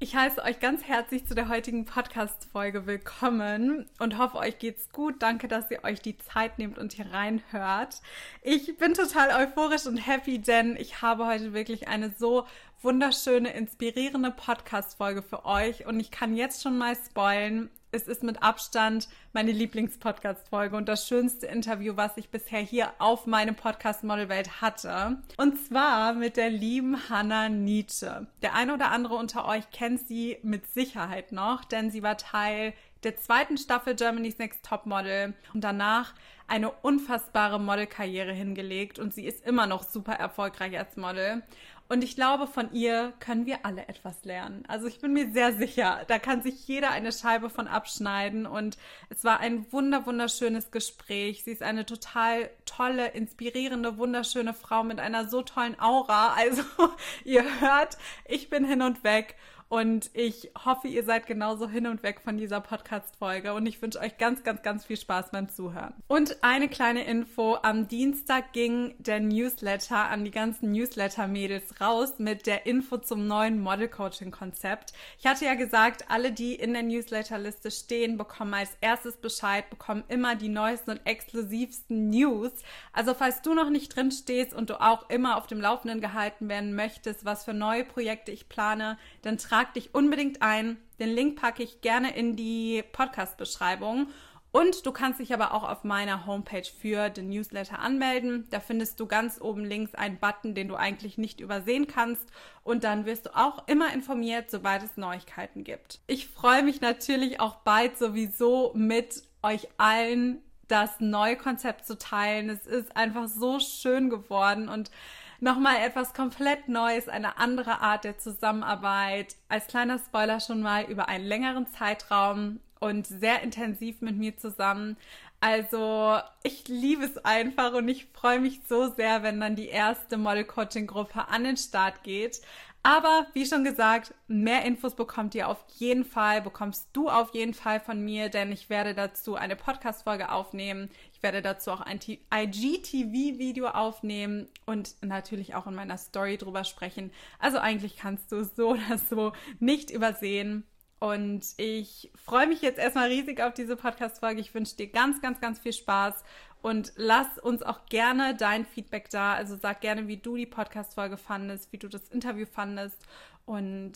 Ich heiße euch ganz herzlich zu der heutigen Podcast-Folge willkommen und hoffe, euch geht's gut. Danke, dass ihr euch die Zeit nehmt und hier reinhört. Ich bin total euphorisch und happy, denn ich habe heute wirklich eine so wunderschöne, inspirierende Podcast-Folge für euch und ich kann jetzt schon mal spoilen es ist mit Abstand meine Lieblingspodcast-Folge und das schönste Interview, was ich bisher hier auf meinem Podcast Modelwelt hatte. Und zwar mit der lieben Hannah Nietzsche. Der eine oder andere unter euch kennt sie mit Sicherheit noch, denn sie war Teil der zweiten Staffel Germany's Next Top Model und danach eine unfassbare Modelkarriere hingelegt und sie ist immer noch super erfolgreich als Model. Und ich glaube, von ihr können wir alle etwas lernen. Also ich bin mir sehr sicher, da kann sich jeder eine Scheibe von abschneiden. Und es war ein wunder, wunderschönes Gespräch. Sie ist eine total tolle, inspirierende, wunderschöne Frau mit einer so tollen Aura. Also ihr hört, ich bin hin und weg. Und ich hoffe, ihr seid genauso hin und weg von dieser Podcast-Folge. Und ich wünsche euch ganz, ganz, ganz viel Spaß beim Zuhören. Und eine kleine Info. Am Dienstag ging der Newsletter an die ganzen Newsletter-Mädels raus mit der Info zum neuen Model-Coaching-Konzept. Ich hatte ja gesagt, alle, die in der Newsletter-Liste stehen, bekommen als erstes Bescheid, bekommen immer die neuesten und exklusivsten News. Also falls du noch nicht drin stehst und du auch immer auf dem Laufenden gehalten werden möchtest, was für neue Projekte ich plane, dann trag trag dich unbedingt ein. Den Link packe ich gerne in die Podcast-Beschreibung. Und du kannst dich aber auch auf meiner Homepage für den Newsletter anmelden. Da findest du ganz oben links einen Button, den du eigentlich nicht übersehen kannst. Und dann wirst du auch immer informiert, sobald es Neuigkeiten gibt. Ich freue mich natürlich auch bald sowieso mit euch allen das neue Konzept zu teilen. Es ist einfach so schön geworden und nochmal etwas komplett Neues, eine andere Art der Zusammenarbeit. Als kleiner Spoiler schon mal über einen längeren Zeitraum und sehr intensiv mit mir zusammen. Also ich liebe es einfach und ich freue mich so sehr, wenn dann die erste Model-Coaching-Gruppe an den Start geht. Aber wie schon gesagt, mehr Infos bekommt ihr auf jeden Fall, bekommst du auf jeden Fall von mir, denn ich werde dazu eine Podcast-Folge aufnehmen. Ich werde dazu auch ein IGTV-Video aufnehmen und natürlich auch in meiner Story drüber sprechen. Also eigentlich kannst du so oder so nicht übersehen. Und ich freue mich jetzt erstmal riesig auf diese Podcast-Folge. Ich wünsche dir ganz, ganz, ganz viel Spaß und lass uns auch gerne dein Feedback da. Also sag gerne, wie du die Podcast-Folge fandest, wie du das Interview fandest und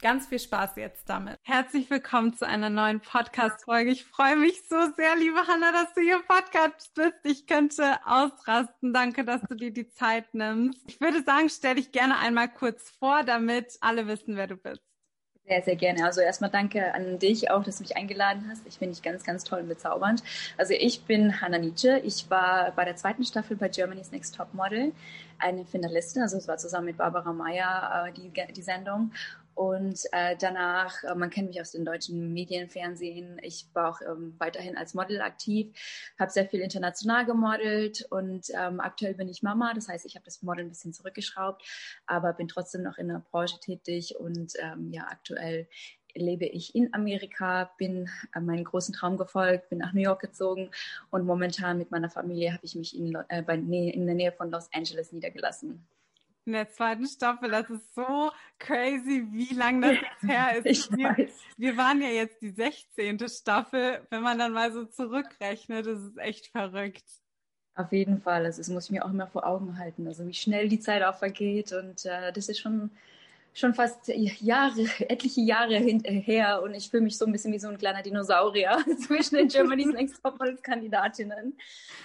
ganz viel Spaß jetzt damit. Herzlich willkommen zu einer neuen Podcast-Folge. Ich freue mich so sehr, liebe Hanna, dass du hier Podcast bist. Ich könnte ausrasten. Danke, dass du dir die Zeit nimmst. Ich würde sagen, stell dich gerne einmal kurz vor, damit alle wissen, wer du bist. Sehr, sehr gerne. Also erstmal danke an dich auch, dass du mich eingeladen hast. Ich finde dich ganz, ganz toll und bezaubernd. Also ich bin Hanna Nietzsche. Ich war bei der zweiten Staffel bei Germany's Next Top Model eine Finalistin. Also es war zusammen mit Barbara Meyer äh, die, die Sendung. Und äh, danach, äh, man kennt mich aus den deutschen Medien, Fernsehen. Ich war auch ähm, weiterhin als Model aktiv, habe sehr viel international gemodelt und ähm, aktuell bin ich Mama. Das heißt, ich habe das Model ein bisschen zurückgeschraubt, aber bin trotzdem noch in der Branche tätig und ähm, ja, aktuell lebe ich in Amerika, bin äh, meinen großen Traum gefolgt, bin nach New York gezogen und momentan mit meiner Familie habe ich mich in, äh, bei, in der Nähe von Los Angeles niedergelassen in der zweiten Staffel. Das ist so crazy, wie lange das jetzt her ist. Ich wir, weiß. wir waren ja jetzt die 16. Staffel. Wenn man dann mal so zurückrechnet, das ist echt verrückt. Auf jeden Fall. Also das muss ich mir auch immer vor Augen halten. Also wie schnell die Zeit auch vergeht. Und äh, das ist schon schon fast Jahre, etliche Jahre her und ich fühle mich so ein bisschen wie so ein kleiner Dinosaurier zwischen den Germany's Next Topmodels Kandidatinnen.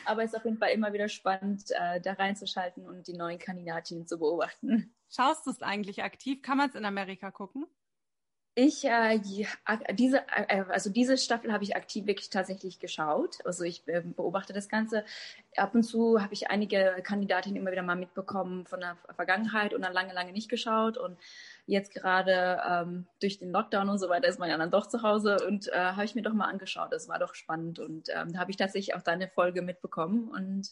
Aber es ist auf jeden Fall immer wieder spannend, äh, da reinzuschalten und die neuen Kandidatinnen zu beobachten. Schaust du es eigentlich aktiv? Kann man es in Amerika gucken? Ich, äh, diese, äh, also diese Staffel habe ich aktiv wirklich tatsächlich geschaut. Also ich äh, beobachte das Ganze. Ab und zu habe ich einige Kandidatinnen immer wieder mal mitbekommen von der Vergangenheit und dann lange, lange nicht geschaut. Und jetzt gerade ähm, durch den Lockdown und so weiter ist man ja dann doch zu Hause und äh, habe ich mir doch mal angeschaut. Das war doch spannend und ähm, habe ich tatsächlich auch deine Folge mitbekommen und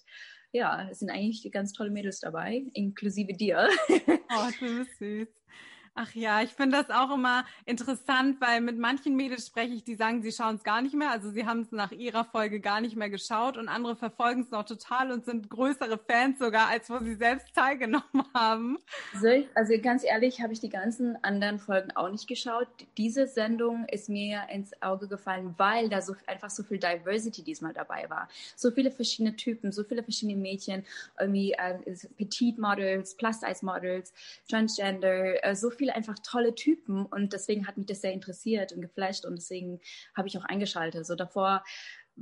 ja, es sind eigentlich ganz tolle Mädels dabei, inklusive dir. Oh, du bist süß. Ach ja, ich finde das auch immer interessant, weil mit manchen Mädels spreche ich, die sagen, sie schauen es gar nicht mehr. Also sie haben es nach ihrer Folge gar nicht mehr geschaut und andere verfolgen es noch total und sind größere Fans sogar, als wo sie selbst teilgenommen haben. Also, also ganz ehrlich, habe ich die ganzen anderen Folgen auch nicht geschaut. Diese Sendung ist mir ins Auge gefallen, weil da so einfach so viel Diversity diesmal dabei war. So viele verschiedene Typen, so viele verschiedene Mädchen, irgendwie äh, Petite Models, Plus-Size Models, Transgender, äh, so viele einfach tolle Typen und deswegen hat mich das sehr interessiert und geflasht und deswegen habe ich auch eingeschaltet. So davor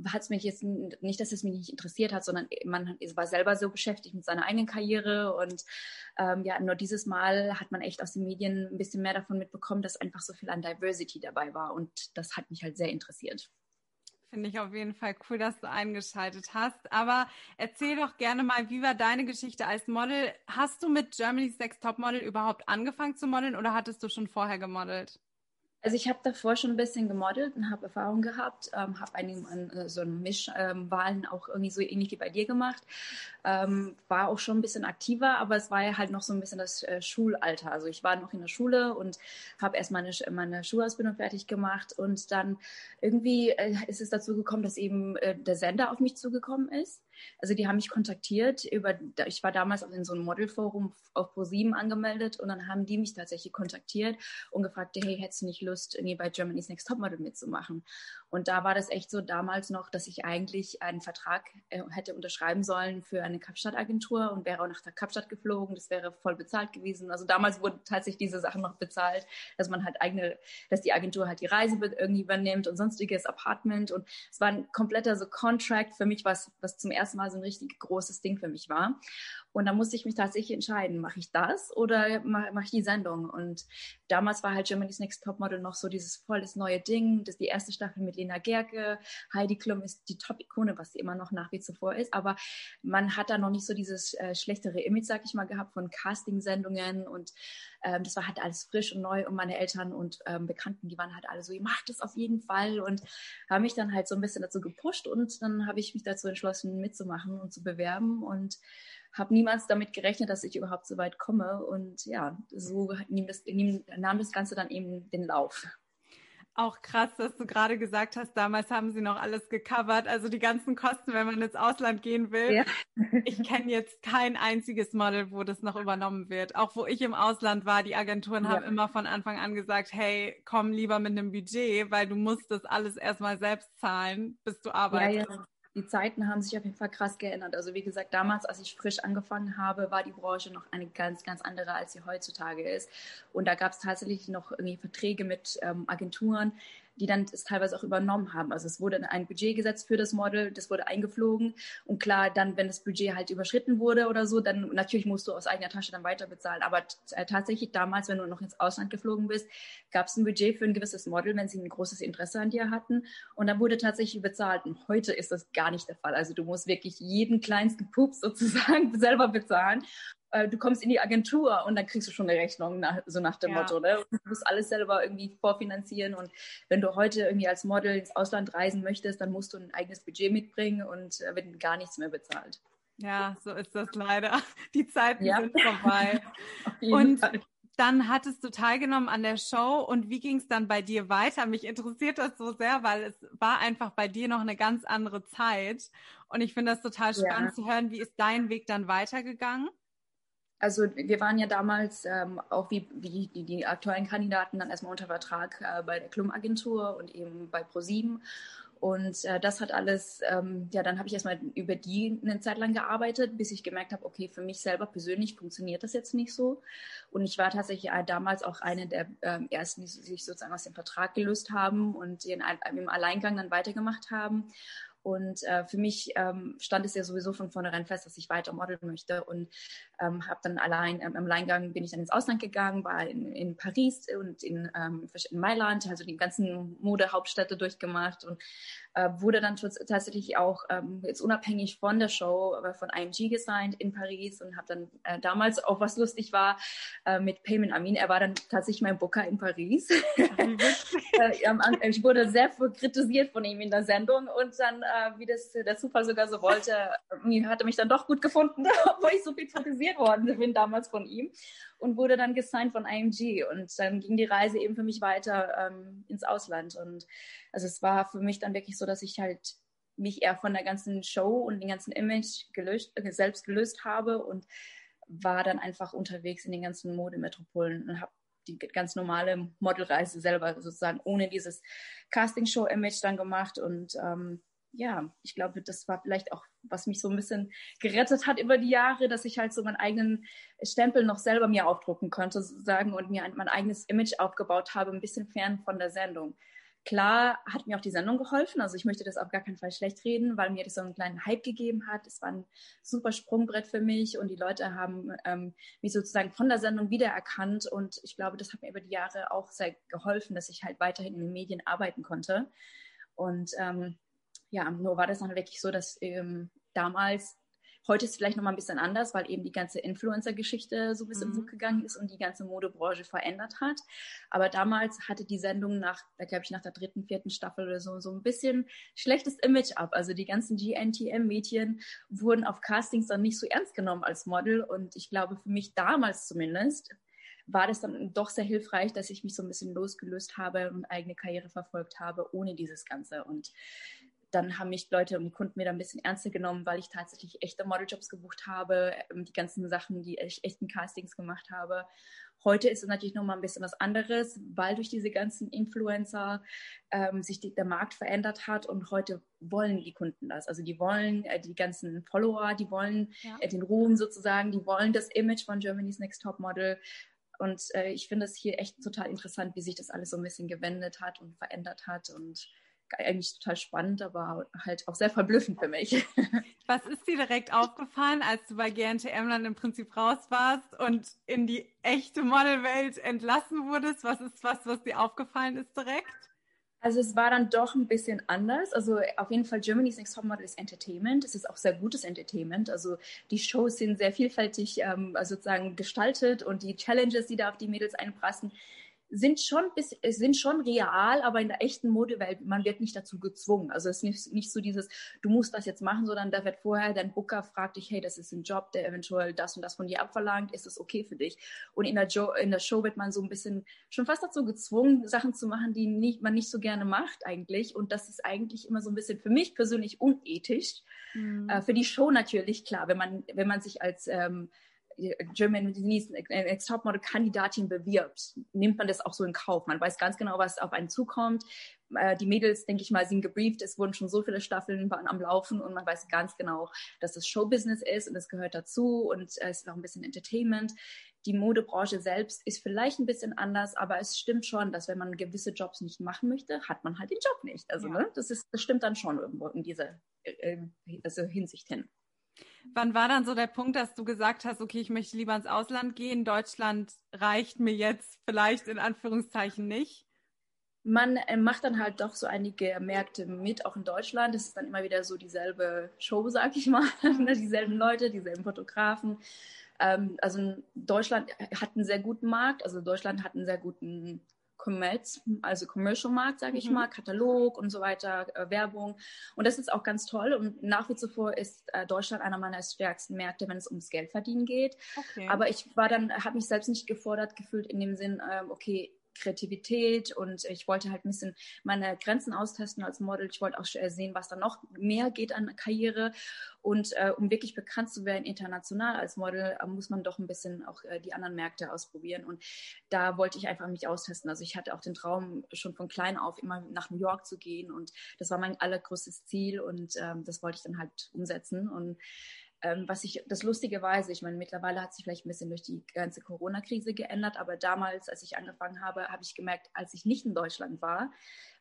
hat es mich jetzt nicht, dass es mich nicht interessiert hat, sondern man war selber so beschäftigt mit seiner eigenen Karriere und ähm, ja, nur dieses Mal hat man echt aus den Medien ein bisschen mehr davon mitbekommen, dass einfach so viel an Diversity dabei war und das hat mich halt sehr interessiert. Finde ich auf jeden Fall cool, dass du eingeschaltet hast. Aber erzähl doch gerne mal, wie war deine Geschichte als Model? Hast du mit Germany's Next Top Model überhaupt angefangen zu modeln oder hattest du schon vorher gemodelt? Also ich habe davor schon ein bisschen gemodelt und habe Erfahrung gehabt, ähm, habe einen, äh, so Mischwahlen ähm, auch irgendwie so ähnlich wie bei dir gemacht, ähm, war auch schon ein bisschen aktiver, aber es war ja halt noch so ein bisschen das äh, Schulalter. Also ich war noch in der Schule und habe erst meine, meine Schulausbildung fertig gemacht und dann irgendwie äh, ist es dazu gekommen, dass eben äh, der Sender auf mich zugekommen ist. Also die haben mich kontaktiert über, ich war damals auch in so einem Modelforum auf Pro7 angemeldet und dann haben die mich tatsächlich kontaktiert und gefragt, hey, hättest du nicht Lust, irgendwie bei Germany's Next Topmodel mitzumachen? Und da war das echt so damals noch, dass ich eigentlich einen Vertrag äh, hätte unterschreiben sollen für eine Kapstadt-Agentur und wäre auch nach der Kapstadt geflogen. Das wäre voll bezahlt gewesen. Also damals wurden tatsächlich diese Sachen noch bezahlt, dass man halt eigene, dass die Agentur halt die Reise irgendwie übernimmt und sonstiges Apartment. Und es war ein kompletter so Contract für mich, was, was zum ersten Mal so ein richtig großes Ding für mich war. Und da musste ich mich tatsächlich entscheiden, mache ich das oder mache mach ich die Sendung? Und damals war halt Germany's Next Topmodel noch so dieses volles neue Ding. Das die erste Staffel mit Lena Gerke. Heidi Klum ist die Top-Ikone, was sie immer noch nach wie zuvor ist. Aber man hat da noch nicht so dieses äh, schlechtere Image, sag ich mal, gehabt von Casting-Sendungen. Und ähm, das war halt alles frisch und neu. Und meine Eltern und ähm, Bekannten, die waren halt alle so, ihr macht das auf jeden Fall. Und haben mich dann halt so ein bisschen dazu gepusht. Und dann habe ich mich dazu entschlossen, mitzumachen und zu bewerben. Und habe niemals damit gerechnet, dass ich überhaupt so weit komme. Und ja, so nahm das, nahm das Ganze dann eben den Lauf. Auch krass, dass du gerade gesagt hast, damals haben sie noch alles gecovert. Also die ganzen Kosten, wenn man ins Ausland gehen will. Ja. ich kenne jetzt kein einziges Model, wo das noch übernommen wird. Auch wo ich im Ausland war, die Agenturen ja. haben immer von Anfang an gesagt, hey, komm lieber mit einem Budget, weil du musst das alles erstmal selbst zahlen, bis du arbeitest. Ja, die Zeiten haben sich auf jeden Fall krass geändert. Also wie gesagt, damals, als ich frisch angefangen habe, war die Branche noch eine ganz, ganz andere, als sie heutzutage ist. Und da gab es tatsächlich noch irgendwie Verträge mit ähm, Agenturen, die dann es teilweise auch übernommen haben. Also es wurde ein Budget gesetzt für das Model, das wurde eingeflogen und klar, dann, wenn das Budget halt überschritten wurde oder so, dann natürlich musst du aus eigener Tasche dann weiter bezahlen. Aber äh, tatsächlich damals, wenn du noch ins Ausland geflogen bist, gab es ein Budget für ein gewisses Model, wenn sie ein großes Interesse an dir hatten und dann wurde tatsächlich bezahlt. Und heute ist das gar nicht der Fall. Also du musst wirklich jeden kleinsten Pups sozusagen selber bezahlen äh, du kommst in die Agentur und dann kriegst du schon eine Rechnung, nach, so nach dem ja. Motto. Ne? Du musst alles selber irgendwie vorfinanzieren und wenn du heute irgendwie als Model ins Ausland reisen möchtest, dann musst du ein eigenes Budget mitbringen und äh, wird gar nichts mehr bezahlt. Ja, so ist das leider. Die Zeiten ja. sind vorbei. und Fall. dann hattest du teilgenommen an der Show und wie ging es dann bei dir weiter? Mich interessiert das so sehr, weil es war einfach bei dir noch eine ganz andere Zeit und ich finde das total spannend ja. zu hören. Wie ist dein Weg dann weitergegangen? Also wir waren ja damals ähm, auch wie, wie die, die aktuellen Kandidaten dann erstmal unter Vertrag äh, bei der Klum-Agentur und eben bei ProSieben. Und äh, das hat alles, ähm, ja, dann habe ich erstmal über die eine Zeit lang gearbeitet, bis ich gemerkt habe, okay, für mich selber persönlich funktioniert das jetzt nicht so. Und ich war tatsächlich äh, damals auch eine der ähm, ersten, die sich sozusagen aus dem Vertrag gelöst haben und den im Alleingang dann weitergemacht haben. Und äh, für mich ähm, stand es ja sowieso von vornherein fest, dass ich weiter modeln möchte und ähm, habe dann allein ähm, im Alleingang bin ich dann ins Ausland gegangen, war in, in Paris und in, ähm, in Mailand, also die ganzen Modehauptstädte durchgemacht und äh, wurde dann tatsächlich auch ähm, jetzt unabhängig von der Show aber von IMG gesigned in Paris und habe dann äh, damals auch was lustig war äh, mit Payment Amin. Er war dann tatsächlich mein Booker in Paris. äh, ich wurde sehr kritisiert von ihm in der Sendung und dann, äh, wie das der Zufall sogar so wollte, hat er mich dann doch gut gefunden, obwohl ich so viel kritisiert inspiriert worden bin damals von ihm und wurde dann gesigned von IMG und dann ging die Reise eben für mich weiter ähm, ins Ausland. Und also es war für mich dann wirklich so, dass ich halt mich eher von der ganzen Show und dem ganzen Image gelöst, äh, selbst gelöst habe und war dann einfach unterwegs in den ganzen Modemetropolen und habe die ganz normale Modelreise selber sozusagen ohne dieses Castingshow-Image dann gemacht. Und ähm, ja, ich glaube, das war vielleicht auch, was mich so ein bisschen gerettet hat über die Jahre, dass ich halt so meinen eigenen Stempel noch selber mir aufdrucken konnte, sozusagen, und mir mein eigenes Image aufgebaut habe, ein bisschen fern von der Sendung. Klar hat mir auch die Sendung geholfen, also ich möchte das auf gar keinen Fall schlecht reden, weil mir das so einen kleinen Hype gegeben hat. Es war ein super Sprungbrett für mich und die Leute haben ähm, mich sozusagen von der Sendung wiedererkannt und ich glaube, das hat mir über die Jahre auch sehr geholfen, dass ich halt weiterhin in den Medien arbeiten konnte. Und ähm, ja, nur war das dann wirklich so, dass ähm, damals, heute ist es vielleicht nochmal ein bisschen anders, weil eben die ganze Influencer-Geschichte so ein bisschen mhm. gegangen ist und die ganze Modebranche verändert hat. Aber damals hatte die Sendung nach, da glaube ich, nach der dritten, vierten Staffel oder so, so ein bisschen schlechtes Image ab. Also die ganzen GNTM-Mädchen wurden auf Castings dann nicht so ernst genommen als Model und ich glaube, für mich damals zumindest, war das dann doch sehr hilfreich, dass ich mich so ein bisschen losgelöst habe und eigene Karriere verfolgt habe, ohne dieses Ganze. Und dann haben mich Leute und Kunden mir da ein bisschen ernster genommen, weil ich tatsächlich echte Modeljobs gebucht habe, ähm, die ganzen Sachen, die ich echten Castings gemacht habe. Heute ist es natürlich nochmal ein bisschen was anderes, weil durch diese ganzen Influencer ähm, sich die, der Markt verändert hat und heute wollen die Kunden das. Also die wollen äh, die ganzen Follower, die wollen ja. äh, den Ruhm sozusagen, die wollen das Image von Germany's Next Top Model. Und äh, ich finde es hier echt total interessant, wie sich das alles so ein bisschen gewendet hat und verändert hat und eigentlich total spannend, aber halt auch sehr verblüffend für mich. Was ist dir direkt aufgefallen, als du bei GNTM dann im Prinzip raus warst und in die echte Modelwelt entlassen wurdest? Was ist was, was dir aufgefallen ist direkt? Also es war dann doch ein bisschen anders. Also auf jeden Fall Germany's Next Top Model ist Entertainment. Es ist auch sehr gutes Entertainment. Also die Shows sind sehr vielfältig ähm, sozusagen gestaltet und die Challenges, die da auf die Mädels einprassen, sind schon, bis, sind schon real, aber in der echten Modewelt, man wird nicht dazu gezwungen. Also es ist nicht, nicht so dieses, du musst das jetzt machen, sondern da wird vorher dein Booker fragt dich, hey, das ist ein Job, der eventuell das und das von dir abverlangt, ist das okay für dich? Und in der, jo in der Show wird man so ein bisschen schon fast dazu gezwungen, Sachen zu machen, die nicht, man nicht so gerne macht eigentlich. Und das ist eigentlich immer so ein bisschen für mich persönlich unethisch. Mhm. Äh, für die Show natürlich, klar, wenn man, wenn man sich als ähm, German Next Topmodel Kandidatin bewirbt, nimmt man das auch so in Kauf. Man weiß ganz genau, was auf einen zukommt. Äh, die Mädels, denke ich mal, sind gebrieft. Es wurden schon so viele Staffeln am Laufen und man weiß ganz genau, dass es Showbusiness ist und es gehört dazu und es ist auch ein bisschen Entertainment. Die Modebranche selbst ist vielleicht ein bisschen anders, aber es stimmt schon, dass wenn man gewisse Jobs nicht machen möchte, hat man halt den Job nicht. Also ja. ne, das ist, das stimmt dann schon irgendwo in dieser äh, also Hinsicht hin. Wann war dann so der Punkt, dass du gesagt hast, okay, ich möchte lieber ins Ausland gehen, Deutschland reicht mir jetzt vielleicht in Anführungszeichen nicht? Man äh, macht dann halt doch so einige Märkte mit, auch in Deutschland. Es ist dann immer wieder so dieselbe Show, sag ich mal. Ne, dieselben Leute, dieselben Fotografen. Ähm, also Deutschland hat einen sehr guten Markt. Also Deutschland hat einen sehr guten Commerz, also Commercial Markt, sage ich mhm. mal, Katalog und so weiter, äh, Werbung. Und das ist auch ganz toll. Und nach wie vor ist äh, Deutschland einer meiner stärksten Märkte, wenn es ums Geldverdienen geht. Okay. Aber ich war dann, habe mich selbst nicht gefordert gefühlt in dem Sinn, äh, okay, Kreativität und ich wollte halt ein bisschen meine Grenzen austesten als Model. Ich wollte auch sehen, was da noch mehr geht an Karriere. Und äh, um wirklich bekannt zu werden international als Model, äh, muss man doch ein bisschen auch äh, die anderen Märkte ausprobieren. Und da wollte ich einfach mich austesten. Also ich hatte auch den Traum, schon von klein auf immer nach New York zu gehen. Und das war mein allergrößtes Ziel und ähm, das wollte ich dann halt umsetzen. Und ähm, was ich, das Lustige weiß, ich meine, mittlerweile hat sich vielleicht ein bisschen durch die ganze Corona-Krise geändert, aber damals, als ich angefangen habe, habe ich gemerkt, als ich nicht in Deutschland war,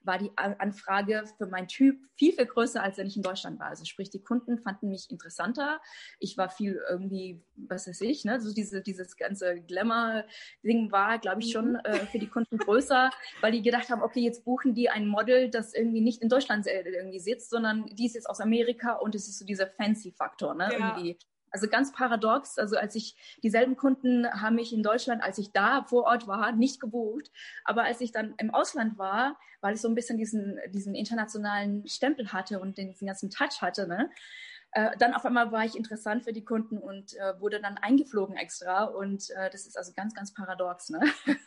war die Anfrage für meinen Typ viel, viel größer, als wenn ich in Deutschland war. Also sprich, die Kunden fanden mich interessanter. Ich war viel irgendwie, was weiß ich, ne, so diese, dieses ganze Glamour-Ding war, glaube ich, schon mhm. äh, für die Kunden größer, weil die gedacht haben, okay, jetzt buchen die ein Model, das irgendwie nicht in Deutschland irgendwie sitzt, sondern die ist jetzt aus Amerika und es ist so dieser Fancy-Faktor, ne, ja. irgendwie also ganz paradox. Also als ich dieselben Kunden haben mich in Deutschland, als ich da vor Ort war, nicht gebucht. Aber als ich dann im Ausland war, weil ich so ein bisschen diesen, diesen internationalen Stempel hatte und den, den ganzen Touch hatte, ne, äh, dann auf einmal war ich interessant für die Kunden und äh, wurde dann eingeflogen extra. Und äh, das ist also ganz, ganz paradox. Ne?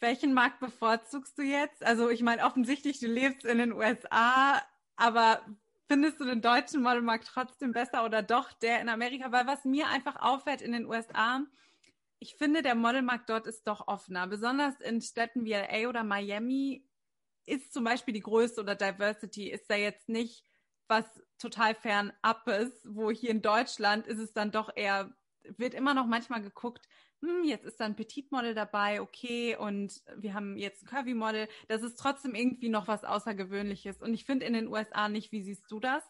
Welchen Markt bevorzugst du jetzt? Also ich meine, offensichtlich, du lebst in den USA, aber findest du den deutschen Modelmarkt trotzdem besser oder doch der in Amerika? Weil was mir einfach auffällt in den USA, ich finde, der Modelmarkt dort ist doch offener. Besonders in Städten wie LA oder Miami ist zum Beispiel die Größe oder Diversity ist da jetzt nicht was total fernab ist, wo hier in Deutschland ist es dann doch eher, wird immer noch manchmal geguckt, hm, jetzt ist da ein Petit-Model dabei, okay, und wir haben jetzt ein Curvy-Model. Das ist trotzdem irgendwie noch was Außergewöhnliches. Und ich finde in den USA nicht, wie siehst du das?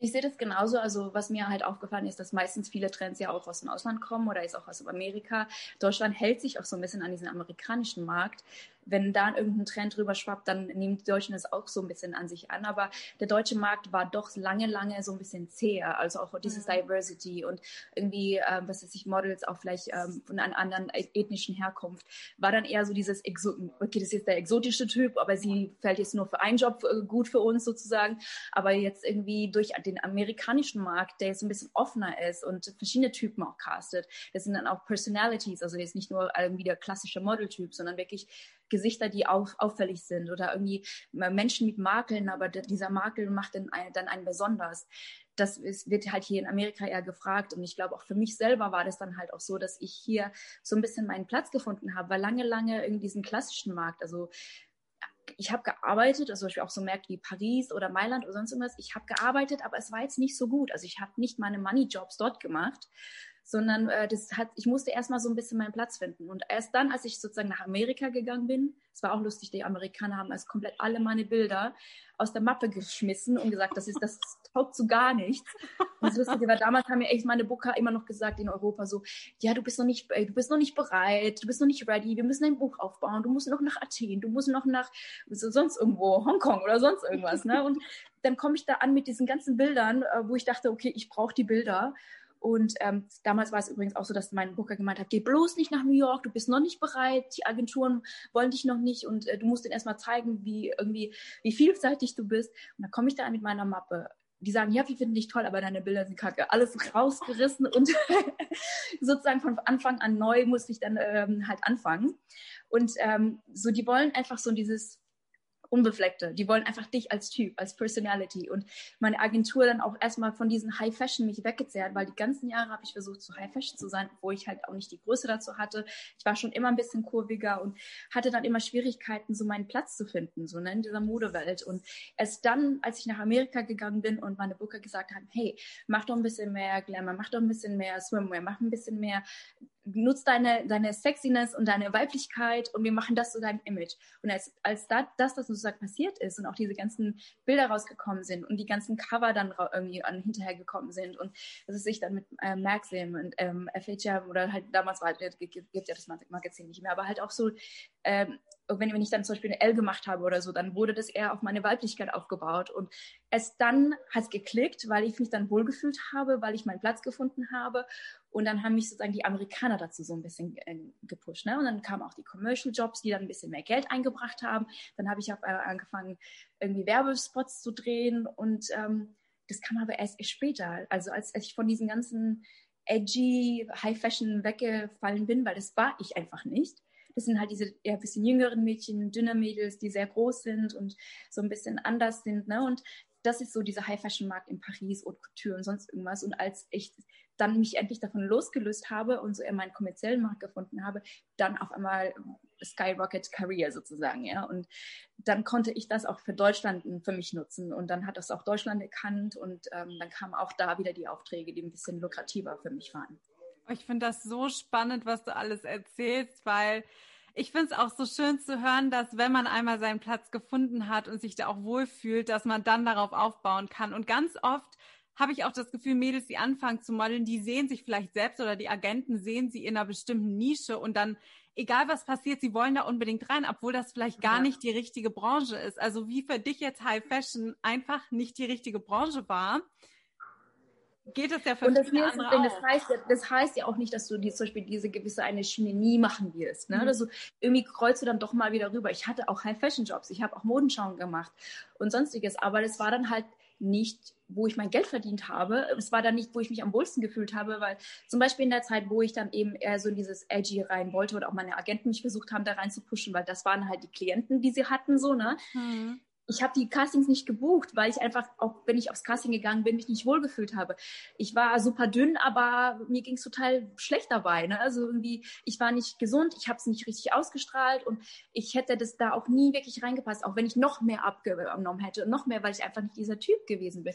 Ich sehe das genauso. Also was mir halt aufgefallen ist, dass meistens viele Trends ja auch aus dem Ausland kommen oder ist auch aus Amerika. Deutschland hält sich auch so ein bisschen an diesen amerikanischen Markt wenn da irgendein Trend drüber schwappt, dann nehmen die Deutschen das auch so ein bisschen an sich an. Aber der deutsche Markt war doch lange, lange so ein bisschen zäher. Also auch dieses mhm. Diversity und irgendwie, ähm, was weiß ich, Models auch vielleicht ähm, von einer anderen ethnischen Herkunft, war dann eher so dieses, Exo okay, das ist jetzt der exotische Typ, aber sie fällt jetzt nur für einen Job äh, gut für uns sozusagen. Aber jetzt irgendwie durch den amerikanischen Markt, der jetzt ein bisschen offener ist und verschiedene Typen auch castet, das sind dann auch Personalities, also jetzt nicht nur irgendwie der klassische Modeltyp, sondern wirklich Gesichter, die auf, auffällig sind oder irgendwie Menschen mit Makeln, aber dieser Makel macht dann, ein, dann einen besonders. Das ist, wird halt hier in Amerika eher gefragt und ich glaube auch für mich selber war das dann halt auch so, dass ich hier so ein bisschen meinen Platz gefunden habe, weil lange, lange in diesem klassischen Markt, also ich habe gearbeitet, also Beispiel auch so Märkte wie Paris oder Mailand oder sonst irgendwas. Ich habe gearbeitet, aber es war jetzt nicht so gut. Also ich habe nicht meine Money-Jobs dort gemacht, sondern äh, das hat, ich musste erstmal so ein bisschen meinen Platz finden. Und erst dann, als ich sozusagen nach Amerika gegangen bin, es war auch lustig, die Amerikaner haben als komplett alle meine Bilder aus der Mappe geschmissen und gesagt, das ist, das taugt zu gar nichts. Und das Lustige war, damals haben mir echt meine Booker immer noch gesagt in Europa so, ja, du bist noch nicht, du bist noch nicht bereit, du bist noch nicht ready, wir müssen ein Buch aufbauen, du musst noch nach Athen, du musst noch nach so, sonst irgendwo, Hongkong oder sonst irgendwas, ne? Und dann komme ich da an mit diesen ganzen Bildern, äh, wo ich dachte, okay, ich brauche die Bilder. Und ähm, damals war es übrigens auch so, dass mein Booker gemeint hat, geh bloß nicht nach New York, du bist noch nicht bereit, die Agenturen wollen dich noch nicht und äh, du musst ihnen erstmal zeigen, wie irgendwie, wie vielseitig du bist. Und dann komme ich da mit meiner Mappe. Die sagen, ja, wir finden dich toll, aber deine Bilder sind kacke. Alles rausgerissen und sozusagen von Anfang an neu musste ich dann ähm, halt anfangen. Und ähm, so, die wollen einfach so dieses Unbefleckte. Die wollen einfach dich als Typ, als Personality. Und meine Agentur dann auch erstmal von diesen High Fashion mich weggezerrt, weil die ganzen Jahre habe ich versucht, so High Fashion zu sein, wo ich halt auch nicht die Größe dazu hatte. Ich war schon immer ein bisschen kurviger und hatte dann immer Schwierigkeiten, so meinen Platz zu finden, so ne, in dieser Modewelt. Und erst dann, als ich nach Amerika gegangen bin und meine Booker gesagt haben, hey, mach doch ein bisschen mehr Glamour, mach doch ein bisschen mehr Swimwear, mach ein bisschen mehr nutz deine, deine Sexiness und deine Weiblichkeit und wir machen das zu deinem Image. Und als, als da, das, das sozusagen passiert ist und auch diese ganzen Bilder rausgekommen sind und die ganzen Cover dann irgendwie an, hinterher gekommen sind und dass es sich dann mit äh, Maxim und ähm, FHM oder halt damals war, äh, gibt, gibt ja das Magazin nicht mehr, aber halt auch so ähm, wenn, wenn ich dann zum Beispiel eine L gemacht habe oder so, dann wurde das eher auf meine Weiblichkeit aufgebaut. Und es dann hat geklickt, weil ich mich dann wohlgefühlt habe, weil ich meinen Platz gefunden habe. Und dann haben mich sozusagen die Amerikaner dazu so ein bisschen äh, gepusht. Ne? Und dann kamen auch die Commercial Jobs, die dann ein bisschen mehr Geld eingebracht haben. Dann habe ich auch äh, angefangen, irgendwie Werbespots zu drehen. Und ähm, das kam aber erst später. Also als, als ich von diesen ganzen edgy High Fashion weggefallen bin, weil das war ich einfach nicht das sind halt diese eher ein bisschen jüngeren Mädchen, dünne Mädels, die sehr groß sind und so ein bisschen anders sind. Ne? Und das ist so dieser High-Fashion-Markt in Paris und Couture und sonst irgendwas. Und als ich dann mich endlich davon losgelöst habe und so eher meinen kommerziellen Markt gefunden habe, dann auf einmal Skyrocket Career sozusagen, ja. Und dann konnte ich das auch für Deutschland für mich nutzen. Und dann hat das auch Deutschland erkannt und ähm, dann kamen auch da wieder die Aufträge, die ein bisschen lukrativer für mich waren. Ich finde das so spannend, was du alles erzählst, weil ich finde es auch so schön zu hören, dass wenn man einmal seinen Platz gefunden hat und sich da auch wohlfühlt, dass man dann darauf aufbauen kann. Und ganz oft habe ich auch das Gefühl, Mädels, die anfangen zu modeln, die sehen sich vielleicht selbst oder die Agenten sehen sie in einer bestimmten Nische und dann, egal was passiert, sie wollen da unbedingt rein, obwohl das vielleicht gar ja. nicht die richtige Branche ist. Also wie für dich jetzt High Fashion einfach nicht die richtige Branche war geht es ja für und das viele andere das heißt, das heißt ja auch nicht, dass du die, zum Beispiel diese gewisse eine Schiene nie machen wirst. Ne? Mhm. Also irgendwie kreuzt du dann doch mal wieder rüber. Ich hatte auch High-Fashion-Jobs, ich habe auch Modenschauen gemacht und sonstiges, aber das war dann halt nicht, wo ich mein Geld verdient habe. Es war dann nicht, wo ich mich am wohlsten gefühlt habe, weil zum Beispiel in der Zeit, wo ich dann eben eher so in dieses Edgy rein wollte oder auch meine Agenten mich versucht haben, da rein zu pushen, weil das waren halt die Klienten, die sie hatten, so, ne? Mhm ich habe die Castings nicht gebucht, weil ich einfach, auch wenn ich aufs Casting gegangen bin, mich nicht wohlgefühlt habe. Ich war super dünn, aber mir ging es total schlecht dabei. Ne? Also irgendwie, ich war nicht gesund, ich habe es nicht richtig ausgestrahlt und ich hätte das da auch nie wirklich reingepasst, auch wenn ich noch mehr abgenommen hätte und noch mehr, weil ich einfach nicht dieser Typ gewesen bin.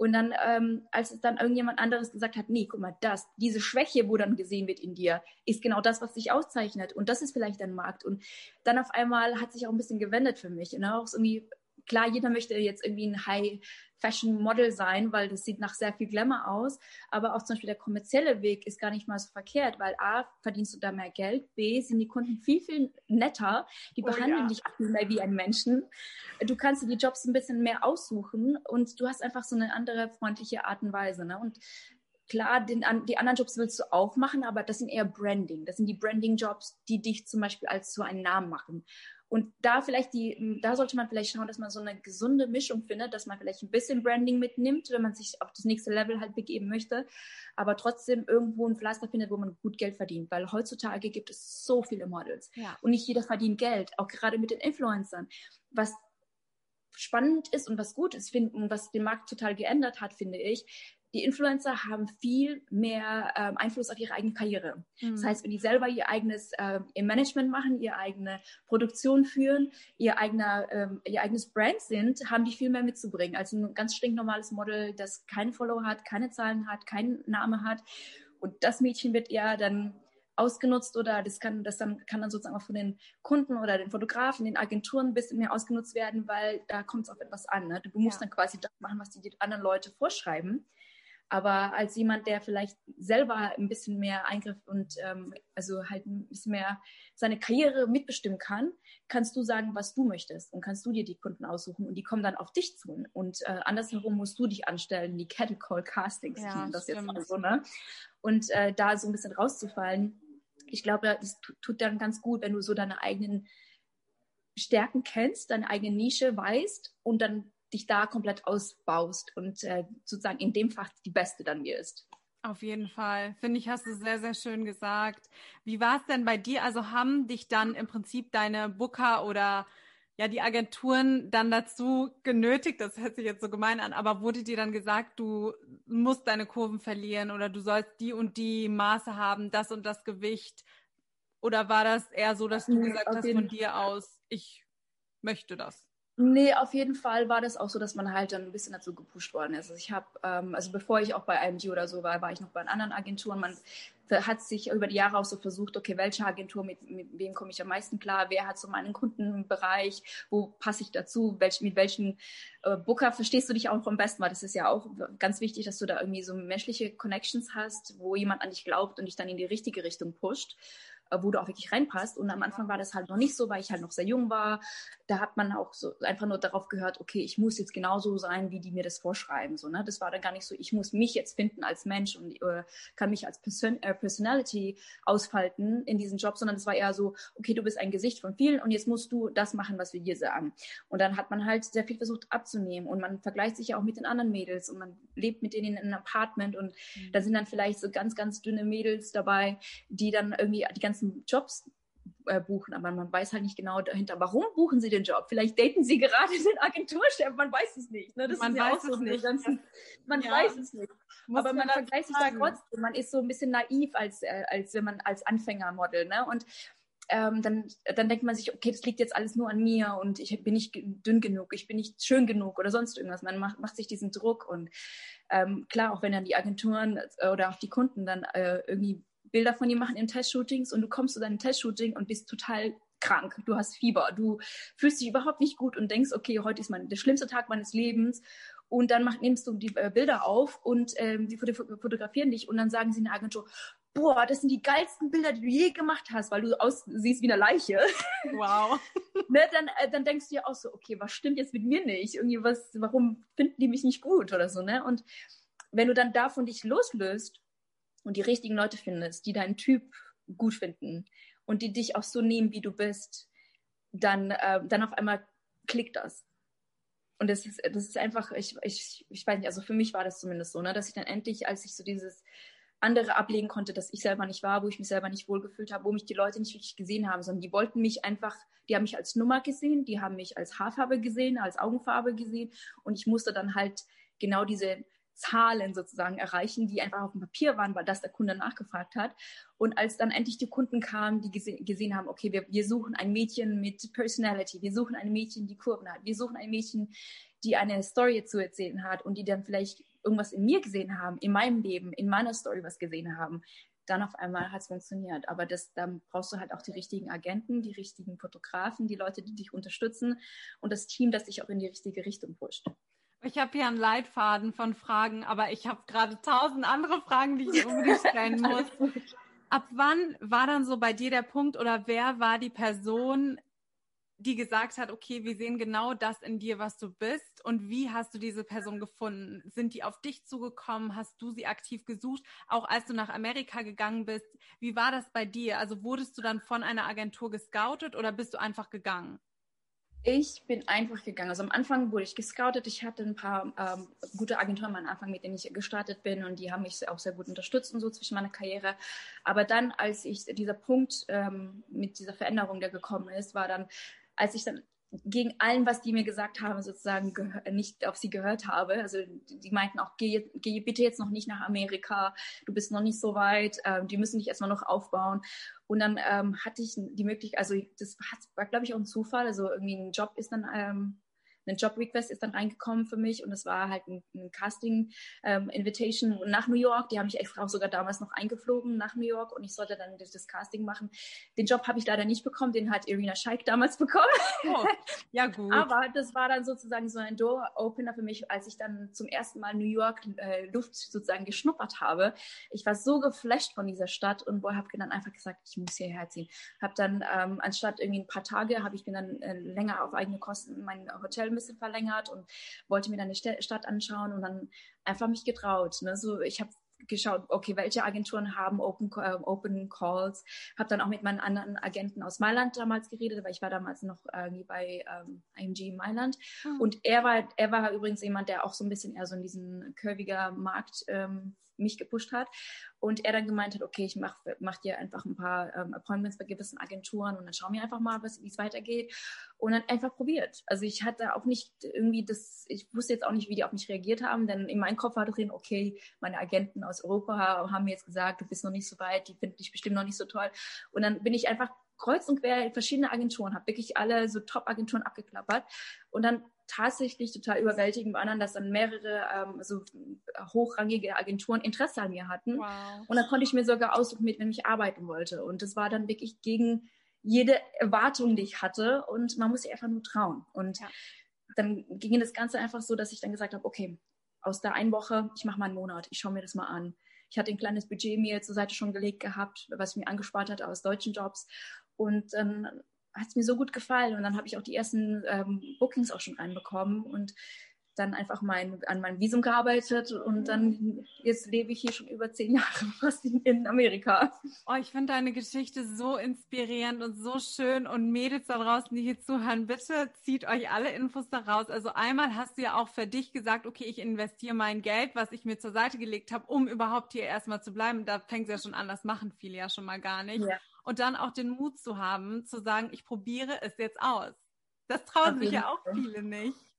Und dann, ähm, als es dann irgendjemand anderes gesagt hat, nee, guck mal, das, diese Schwäche, wo dann gesehen wird in dir, ist genau das, was dich auszeichnet. Und das ist vielleicht dein Markt. Und dann auf einmal hat sich auch ein bisschen gewendet für mich. Ne? Auch irgendwie klar, jeder möchte jetzt irgendwie ein High-Fashion-Model sein, weil das sieht nach sehr viel Glamour aus. Aber auch zum Beispiel der kommerzielle Weg ist gar nicht mal so verkehrt, weil A, verdienst du da mehr Geld, B, sind die Kunden viel, viel netter. Die oh, behandeln ja. dich viel mehr wie ein Menschen. Du kannst dir die Jobs ein bisschen mehr aussuchen und du hast einfach so eine andere freundliche Art und Weise. Ne? Und klar, den, die anderen Jobs willst du auch machen, aber das sind eher Branding. Das sind die Branding-Jobs, die dich zum Beispiel als so einen Namen machen. Und da vielleicht die, da sollte man vielleicht schauen, dass man so eine gesunde Mischung findet, dass man vielleicht ein bisschen Branding mitnimmt, wenn man sich auf das nächste Level halt begeben möchte, aber trotzdem irgendwo ein Pflaster findet, wo man gut Geld verdient, weil heutzutage gibt es so viele Models ja. und nicht jeder verdient Geld, auch gerade mit den Influencern. Was spannend ist und was gut ist find, und was den Markt total geändert hat, finde ich, die Influencer haben viel mehr ähm, Einfluss auf ihre eigene Karriere. Mhm. Das heißt, wenn die selber ihr eigenes äh, ihr Management machen, ihre eigene Produktion führen, ihr eigener ähm, ihr eigenes Brand sind, haben die viel mehr mitzubringen als ein ganz stinknormales Model, das keinen Follower hat, keine Zahlen hat, keinen Namen hat. Und das Mädchen wird ja dann ausgenutzt oder das kann, das dann, kann dann sozusagen auch von den Kunden oder den Fotografen, den Agenturen ein bisschen mehr ausgenutzt werden, weil da kommt es auf etwas an. Ne? Du musst ja. dann quasi das machen, was die anderen Leute vorschreiben. Aber als jemand, der vielleicht selber ein bisschen mehr Eingriff und ähm, also halt ein bisschen mehr seine Karriere mitbestimmen kann, kannst du sagen, was du möchtest und kannst du dir die Kunden aussuchen und die kommen dann auf dich zu. Und äh, andersherum musst du dich anstellen, die Cattle Call Castings, ja, das stimmt. jetzt mal so, ne? Und äh, da so ein bisschen rauszufallen, ich glaube, das tut dann ganz gut, wenn du so deine eigenen Stärken kennst, deine eigene Nische weißt und dann dich da komplett ausbaust und äh, sozusagen in dem Fach die Beste dann wirst. Auf jeden Fall. Finde ich, hast du sehr, sehr schön gesagt. Wie war es denn bei dir? Also haben dich dann im Prinzip deine Booker oder ja die Agenturen dann dazu genötigt, das hört sich jetzt so gemein an, aber wurde dir dann gesagt, du musst deine Kurven verlieren oder du sollst die und die Maße haben, das und das Gewicht? Oder war das eher so, dass du gesagt hast von dir aus, ich möchte das? Nee, auf jeden Fall war das auch so, dass man halt dann ein bisschen dazu gepusht worden ist. Also ich habe, ähm, also bevor ich auch bei IMG oder so war, war ich noch bei anderen Agenturen. Man hat sich über die Jahre auch so versucht, okay, welche Agentur, mit, mit wem komme ich am meisten klar, wer hat so meinen Kundenbereich, wo passe ich dazu, welch, mit welchen äh, Booker verstehst du dich auch am besten, weil das ist ja auch ganz wichtig, dass du da irgendwie so menschliche Connections hast, wo jemand an dich glaubt und dich dann in die richtige Richtung pusht. Äh, wo du auch wirklich reinpasst. Und am Anfang war das halt noch nicht so, weil ich halt noch sehr jung war. Da hat man auch so einfach nur darauf gehört, okay, ich muss jetzt genauso sein, wie die mir das vorschreiben. So, ne? Das war dann gar nicht so, ich muss mich jetzt finden als Mensch und äh, kann mich als Person äh, Personality ausfalten in diesem Job, sondern es war eher so, okay, du bist ein Gesicht von vielen und jetzt musst du das machen, was wir dir sagen. Und dann hat man halt sehr viel versucht abzunehmen und man vergleicht sich ja auch mit den anderen Mädels und man lebt mit denen in einem Apartment und mhm. da sind dann vielleicht so ganz, ganz dünne Mädels dabei, die dann irgendwie die ganzen ganzen Jobs äh, buchen, aber man weiß halt nicht genau dahinter, warum buchen sie den Job? Vielleicht daten sie gerade den Agenturchef, man weiß es nicht. Ne? man weiß ja es so nicht. Ganzen, man ja. weiß es nicht. Muss aber man vergleicht sich da trotzdem. Man ist so ein bisschen naiv, als, äh, als wenn man als Anfängermodel. Ne? Und ähm, dann, dann denkt man sich, okay, das liegt jetzt alles nur an mir und ich bin nicht dünn genug, ich bin nicht schön genug oder sonst irgendwas. Man macht, macht sich diesen Druck und ähm, klar, auch wenn dann die Agenturen äh, oder auch die Kunden dann äh, irgendwie Bilder von dir machen in Testshootings und du kommst zu deinem Testshooting und bist total krank, du hast Fieber, du fühlst dich überhaupt nicht gut und denkst, okay, heute ist mein, der schlimmste Tag meines Lebens. Und dann mach, nimmst du die äh, Bilder auf und ähm, die fotografieren dich und dann sagen sie in der Agentur, boah, das sind die geilsten Bilder, die du je gemacht hast, weil du aussiehst wie eine Leiche. Wow. ne, dann, äh, dann denkst du dir auch so, okay, was stimmt jetzt mit mir nicht? Irgendwie was, warum finden die mich nicht gut oder so, ne? Und wenn du dann davon dich loslöst und die richtigen Leute findest, die deinen Typ gut finden und die dich auch so nehmen, wie du bist, dann, äh, dann auf einmal klickt das. und das ist, das ist einfach, ich, ich, ich weiß nicht, also für mich war das zumindest so, ne, dass ich dann endlich, als ich so dieses andere ablegen konnte, dass ich selber nicht war, wo ich mich selber nicht wohlgefühlt habe, wo mich die Leute nicht wirklich gesehen haben, sondern die wollten mich einfach, die haben mich als Nummer gesehen, die haben mich als Haarfarbe gesehen, als Augenfarbe gesehen und ich musste dann halt genau diese Zahlen sozusagen erreichen, die einfach auf dem Papier waren, weil das der Kunde nachgefragt hat. Und als dann endlich die Kunden kamen, die gese gesehen haben, okay, wir, wir suchen ein Mädchen mit Personality, wir suchen ein Mädchen, die Kurven hat, wir suchen ein Mädchen, die eine Story zu erzählen hat und die dann vielleicht irgendwas in mir gesehen haben, in meinem Leben, in meiner Story was gesehen haben, dann auf einmal hat es funktioniert. Aber das, dann brauchst du halt auch die richtigen Agenten, die richtigen Fotografen, die Leute, die dich unterstützen und das Team, das dich auch in die richtige Richtung pusht. Ich habe hier einen Leitfaden von Fragen, aber ich habe gerade tausend andere Fragen, die ich unbedingt stellen muss. Ab wann war dann so bei dir der Punkt oder wer war die Person, die gesagt hat, okay, wir sehen genau das in dir, was du bist und wie hast du diese Person gefunden? Sind die auf dich zugekommen? Hast du sie aktiv gesucht? Auch als du nach Amerika gegangen bist, wie war das bei dir? Also wurdest du dann von einer Agentur gescoutet oder bist du einfach gegangen? Ich bin einfach gegangen. Also am Anfang wurde ich gescoutet. Ich hatte ein paar ähm, gute Agenturen am Anfang, mit denen ich gestartet bin und die haben mich auch sehr gut unterstützt und so zwischen meiner Karriere. Aber dann, als ich dieser Punkt ähm, mit dieser Veränderung, der gekommen ist, war dann, als ich dann gegen allem, was die mir gesagt haben, sozusagen nicht auf sie gehört habe. Also die meinten auch, geh, geh bitte jetzt noch nicht nach Amerika, du bist noch nicht so weit, ähm, die müssen dich erstmal noch aufbauen. Und dann ähm, hatte ich die Möglichkeit, also das war, glaube ich, auch ein Zufall. Also irgendwie ein Job ist dann ähm, ein Job-Request ist dann reingekommen für mich und es war halt ein, ein Casting-Invitation ähm, nach New York. Die haben mich extra auch sogar damals noch eingeflogen nach New York und ich sollte dann das, das Casting machen. Den Job habe ich leider nicht bekommen, den hat Irina Scheik damals bekommen. Oh, ja gut. Aber das war dann sozusagen so ein Door-Opener für mich, als ich dann zum ersten Mal New York äh, Luft sozusagen geschnuppert habe. Ich war so geflasht von dieser Stadt und habe dann einfach gesagt, ich muss hierher ziehen. Habe dann ähm, anstatt irgendwie ein paar Tage, habe ich mir dann äh, länger auf eigene Kosten mein Hotel bisschen verlängert und wollte mir dann die Stadt anschauen und dann einfach mich getraut. Ne? So, ich habe geschaut, okay, welche Agenturen haben Open, äh, Open Calls. Habe dann auch mit meinen anderen Agenten aus Mailand damals geredet, weil ich war damals noch irgendwie bei ähm, IMG Mailand. Mhm. Und er war, er war übrigens jemand, der auch so ein bisschen eher so in diesen curviger Markt ähm, mich gepusht hat. Und er dann gemeint hat, okay, ich mach, mach dir einfach ein paar ähm, Appointments bei gewissen Agenturen und dann schauen wir einfach mal, wie es weitergeht. Und dann einfach probiert. Also ich hatte auch nicht irgendwie das, ich wusste jetzt auch nicht, wie die auf mich reagiert haben, denn in meinem Kopf war drin, okay, meine Agenten aus Europa haben mir jetzt gesagt, du bist noch nicht so weit, die finden dich bestimmt noch nicht so toll. Und dann bin ich einfach kreuz und quer verschiedene Agenturen, habe wirklich alle so Top-Agenturen abgeklappert und dann tatsächlich total überwältigend war dass dann mehrere ähm, so hochrangige Agenturen Interesse an mir hatten. Wow. Und dann konnte ich mir sogar aussuchen, mit wem ich arbeiten wollte. Und das war dann wirklich gegen jede Erwartung, die ich hatte. Und man muss sich einfach nur trauen. Und ja. dann ging das Ganze einfach so, dass ich dann gesagt habe, okay, aus der einen Woche, ich mache mal einen Monat, ich schaue mir das mal an. Ich hatte ein kleines Budget mir zur Seite schon gelegt gehabt, was ich mir angespart hatte aus deutschen Jobs. Und dann hat es mir so gut gefallen. Und dann habe ich auch die ersten ähm, Bookings auch schon reinbekommen. Und dann einfach mein, an meinem Visum gearbeitet und dann jetzt lebe ich hier schon über zehn Jahre fast in, Amerika. Oh, ich finde deine Geschichte so inspirierend und so schön und Mädels da draußen, die hier zuhören, bitte zieht euch alle Infos da raus. Also einmal hast du ja auch für dich gesagt, okay, ich investiere mein Geld, was ich mir zur Seite gelegt habe, um überhaupt hier erstmal zu bleiben. Da fängt es ja schon an, das machen viele ja schon mal gar nicht. Ja. Und dann auch den Mut zu haben, zu sagen, ich probiere es jetzt aus. Das trauen sich ja auch viele nicht.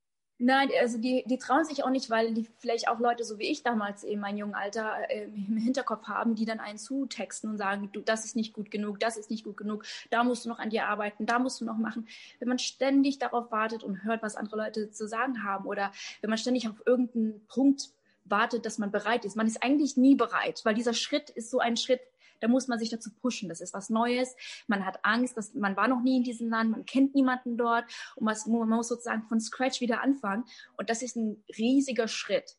Nein, also die, die trauen sich auch nicht, weil die vielleicht auch Leute, so wie ich damals in meinem jungen Alter, äh, im Hinterkopf haben, die dann einen zutexten und sagen, du, das ist nicht gut genug, das ist nicht gut genug, da musst du noch an dir arbeiten, da musst du noch machen. Wenn man ständig darauf wartet und hört, was andere Leute zu sagen haben oder wenn man ständig auf irgendeinen Punkt wartet, dass man bereit ist, man ist eigentlich nie bereit, weil dieser Schritt ist so ein Schritt, da muss man sich dazu pushen. Das ist was Neues. Man hat Angst, dass man war noch nie in diesem Land, man kennt niemanden dort und man muss sozusagen von Scratch wieder anfangen. Und das ist ein riesiger Schritt.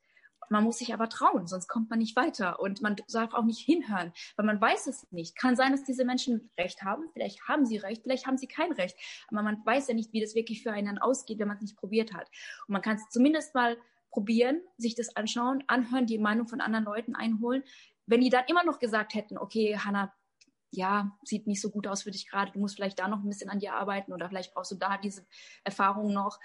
Man muss sich aber trauen, sonst kommt man nicht weiter. Und man darf auch nicht hinhören, weil man weiß es nicht. Kann sein, dass diese Menschen Recht haben. Vielleicht haben sie Recht, vielleicht haben sie kein Recht. Aber man weiß ja nicht, wie das wirklich für einen ausgeht, wenn man es nicht probiert hat. Und man kann es zumindest mal probieren, sich das anschauen, anhören, die Meinung von anderen Leuten einholen. Wenn die dann immer noch gesagt hätten, okay, Hannah, ja, sieht nicht so gut aus für dich gerade, du musst vielleicht da noch ein bisschen an dir arbeiten oder vielleicht brauchst du da diese Erfahrung noch,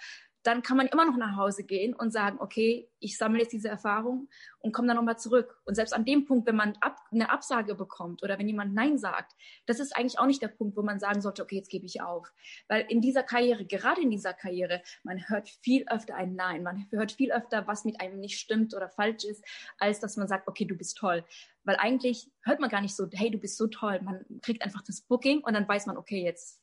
dann kann man immer noch nach Hause gehen und sagen, okay, ich sammle jetzt diese Erfahrung und komme dann nochmal zurück. Und selbst an dem Punkt, wenn man ab, eine Absage bekommt oder wenn jemand Nein sagt, das ist eigentlich auch nicht der Punkt, wo man sagen sollte, okay, jetzt gebe ich auf. Weil in dieser Karriere, gerade in dieser Karriere, man hört viel öfter ein Nein. Man hört viel öfter, was mit einem nicht stimmt oder falsch ist, als dass man sagt, okay, du bist toll. Weil eigentlich hört man gar nicht so, hey, du bist so toll. Man kriegt einfach das Booking und dann weiß man, okay, jetzt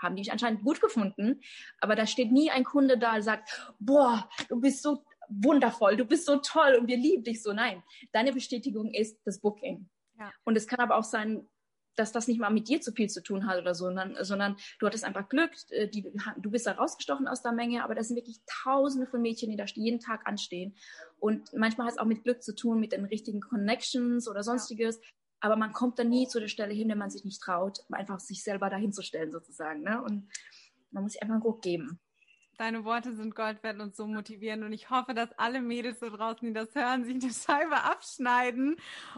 haben die mich anscheinend gut gefunden. Aber da steht nie ein Kunde da und sagt, boah, du bist so wundervoll, du bist so toll und wir lieben dich so. Nein, deine Bestätigung ist das Booking. Ja. Und es kann aber auch sein, dass das nicht mal mit dir zu viel zu tun hat oder so, sondern, sondern du hattest einfach Glück, äh, die, du bist da rausgestochen aus der Menge, aber das sind wirklich tausende von Mädchen, die da jeden Tag anstehen. Und manchmal hat es auch mit Glück zu tun, mit den richtigen Connections oder sonstiges. Ja aber man kommt dann nie zu der Stelle hin, wenn man sich nicht traut, einfach sich selber dahin zu sozusagen. Ne? Und man muss sich einfach einen Ruck geben. Deine Worte sind Gold wert und so motivierend. Und ich hoffe, dass alle Mädels da draußen, die das hören, sich eine Scheibe abschneiden